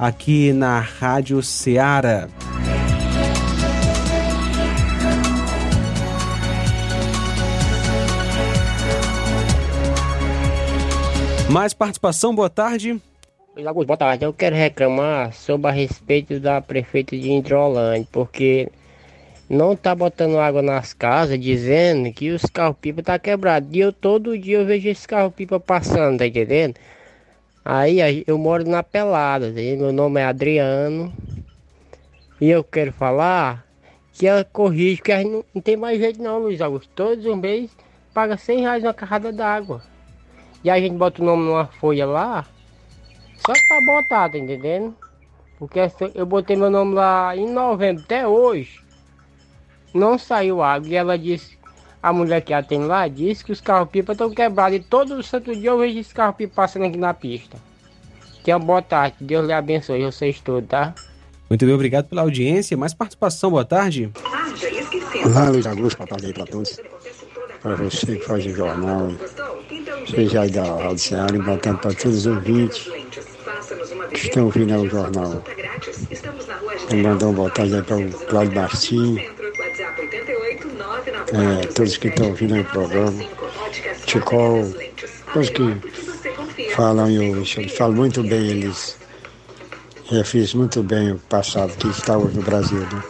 Speaker 2: aqui na Rádio Ceará. Mais participação, boa tarde.
Speaker 18: Augusto, boa tarde. Eu quero reclamar sobre a respeito da prefeita de Hidrolândia, porque não tá botando água nas casas, dizendo que os carros-pipa tá quebrados. E eu todo dia eu vejo esse carro-pipa passando, tá entendendo? Aí eu moro na Pelada, meu nome é Adriano. E eu quero falar que ela corrige, que não, não tem mais jeito não, Luiz Augusto. Todos os meses paga 100 reais uma carrada d'água. E a gente bota o nome numa folha lá, só pra botar, tá entendendo? Porque eu botei meu nome lá em novembro, até hoje. Não saiu água. E ela disse, a mulher que atende lá disse que os carros-pipa estão quebrados. E todo santo dia eu vejo esse carro-pipa passando aqui na pista. Tenha boa tarde. Deus lhe abençoe vocês todos, tá?
Speaker 2: Muito bem, obrigado pela audiência. Mais participação, boa tarde.
Speaker 19: Olá, Luiz Augusto, boa tarde aí para todos. Para você que faz o jornal, seja aí da Rádio Ceará, e para todos os ouvintes que estão ouvindo o jornal. Mandar uma boa tarde aí para o Cláudio Bastinho é, todos que estão ouvindo o programa, Ticol, todos que falam e ouvem, falam muito bem eles. Já fiz muito bem o passado que está hoje no Brasil. Né?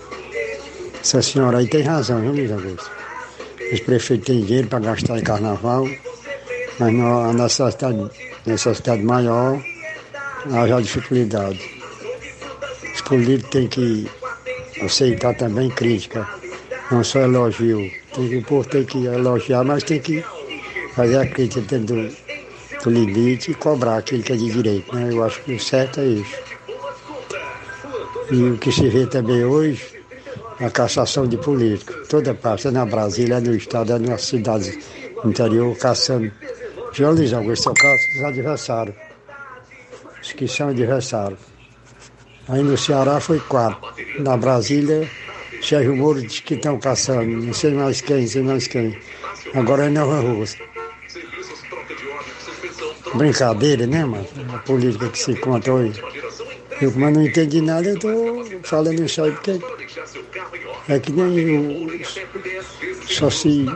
Speaker 19: Essa senhora aí tem razão, viu, Luiz Augusto? Os prefeitos têm dinheiro para gastar em carnaval, mas a necessidade, necessidade maior haja dificuldade. Os políticos têm que aceitar também crítica não só elogio. Tem, o povo tem que elogiar, mas tem que fazer a crítica dentro do, do limite e cobrar aquilo que é de direito. Né? Eu acho que o certo é isso. E o que se vê também hoje a cassação de políticos. Toda parte, é na Brasília, é no Estado, é nas cidades interior, caçando. João Luiz Augusto, eu caso os adversários. Os que são adversários. Aí no Ceará foi quatro. Na Brasília, Sérgio Moro diz que estão caçando, não sei mais quem, sei mais quem. Agora é Nova Rússia. Brincadeira, né, mano? A política que se conta hoje. Eu, como não entendi nada, eu estou falando isso aí porque é que nem os, só se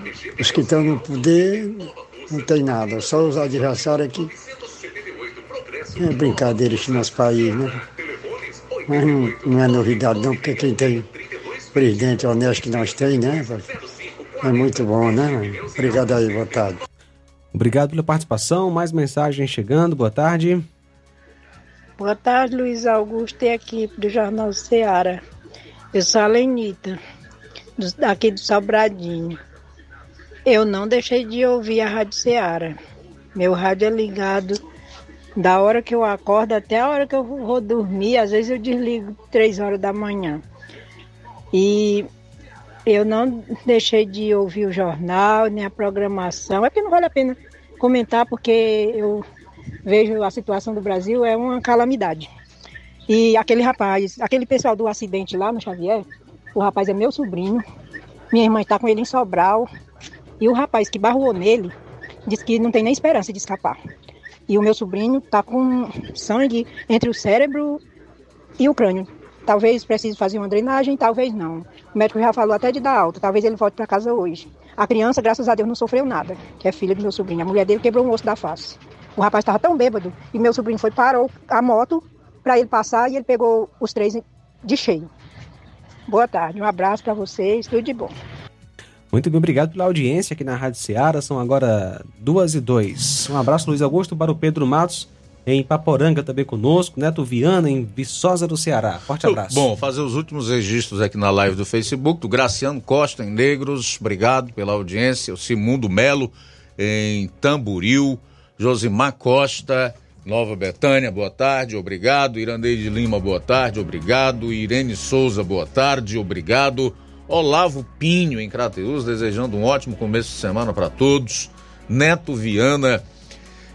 Speaker 19: os que estão no poder não tem nada, só os adversários aqui. É brincadeira isso no nosso país, né? Mas não, não é novidade não, porque quem tem presidente honesto que nós temos, né? É muito bom, né? Obrigado aí, boa tarde.
Speaker 2: Obrigado pela participação, mais mensagens chegando, boa tarde.
Speaker 20: Boa tarde, Luiz Augusto e equipe do Jornal Ceará. Eu sou a Lenita, daqui do Sobradinho. Eu não deixei de ouvir a Rádio Ceará. Meu rádio é ligado da hora que eu acordo até a hora que eu vou dormir. Às vezes eu desligo três horas da manhã. E eu não deixei de ouvir o jornal, nem a programação. É porque não vale a pena comentar, porque eu vejo a situação do Brasil é uma calamidade. E aquele rapaz, aquele pessoal do acidente lá no Xavier, o rapaz é meu sobrinho, minha irmã está com ele em Sobral, e o rapaz que barrou nele disse que não tem nem esperança de escapar. E o meu sobrinho está com sangue entre o cérebro e o crânio. Talvez precise fazer uma drenagem, talvez não. O médico já falou até de dar alta, talvez ele volte para casa hoje. A criança, graças a Deus, não sofreu nada, que é filha do meu sobrinho. A mulher dele quebrou um osso da face. O rapaz estava tão bêbado e meu sobrinho foi parou a moto para ele passar e ele pegou os três de cheio. Boa tarde, um abraço para vocês, tudo de bom.
Speaker 2: Muito bem, obrigado pela audiência aqui na Rádio Ceará. São agora duas e dois. Um abraço, Luiz Augusto, para o Pedro Matos, em Paporanga também conosco. Neto Viana, em Viçosa do Ceará. Forte abraço.
Speaker 1: Bom, fazer os últimos registros aqui na live do Facebook, do Graciano Costa, em Negros, obrigado pela audiência. O Simundo Melo, em Tamburil. Josimar Costa, Nova Betânia, boa tarde, obrigado. Irandeide Lima, boa tarde, obrigado. Irene Souza, boa tarde, obrigado. Olavo Pinho, em Crateus, desejando um ótimo começo de semana para todos. Neto Viana,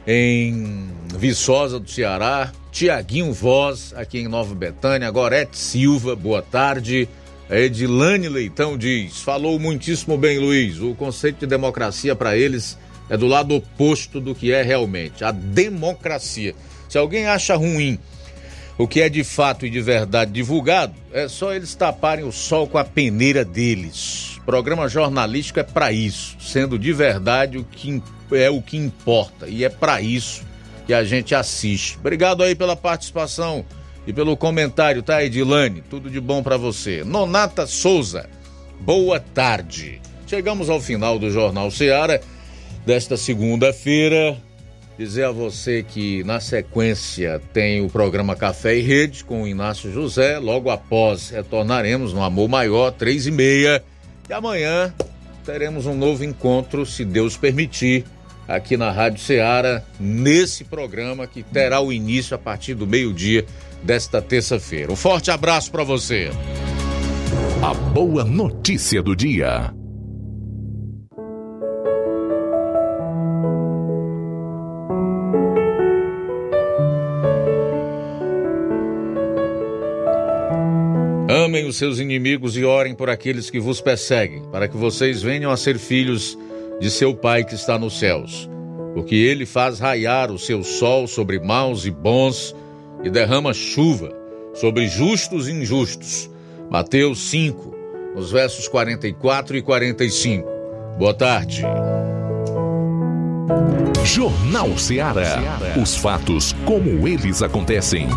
Speaker 1: em Viçosa do Ceará. Tiaguinho Voz, aqui em Nova Betânia. Gorete Silva, boa tarde. Edilane Leitão diz: Falou muitíssimo bem, Luiz. O conceito de democracia para eles é do lado oposto do que é realmente a democracia. Se alguém acha ruim o que é de fato e de verdade divulgado, é só eles taparem o sol com a peneira deles. Programa jornalístico é para isso, sendo de verdade o que é o que importa e é para isso que a gente assiste. Obrigado aí pela participação e pelo comentário, tá, Edilane? Tudo de bom para você. Nonata Souza, boa tarde. Chegamos ao final do Jornal Seara desta segunda-feira. Dizer a você que na sequência tem o programa Café e Rede com o Inácio José. Logo após retornaremos no Amor Maior, três e meia. E amanhã teremos um novo encontro, se Deus permitir, aqui na Rádio Ceará, nesse programa que terá o início a partir do meio-dia desta terça-feira. Um forte abraço para você.
Speaker 6: A boa notícia do dia.
Speaker 1: Amem os seus inimigos e orem por aqueles que vos perseguem, para que vocês venham a ser filhos de seu Pai que está nos céus. Porque ele faz raiar o seu sol sobre maus e bons e derrama chuva sobre justos e injustos. Mateus 5, nos versos 44 e 45. Boa tarde.
Speaker 6: Jornal Ceará. Os fatos como eles acontecem.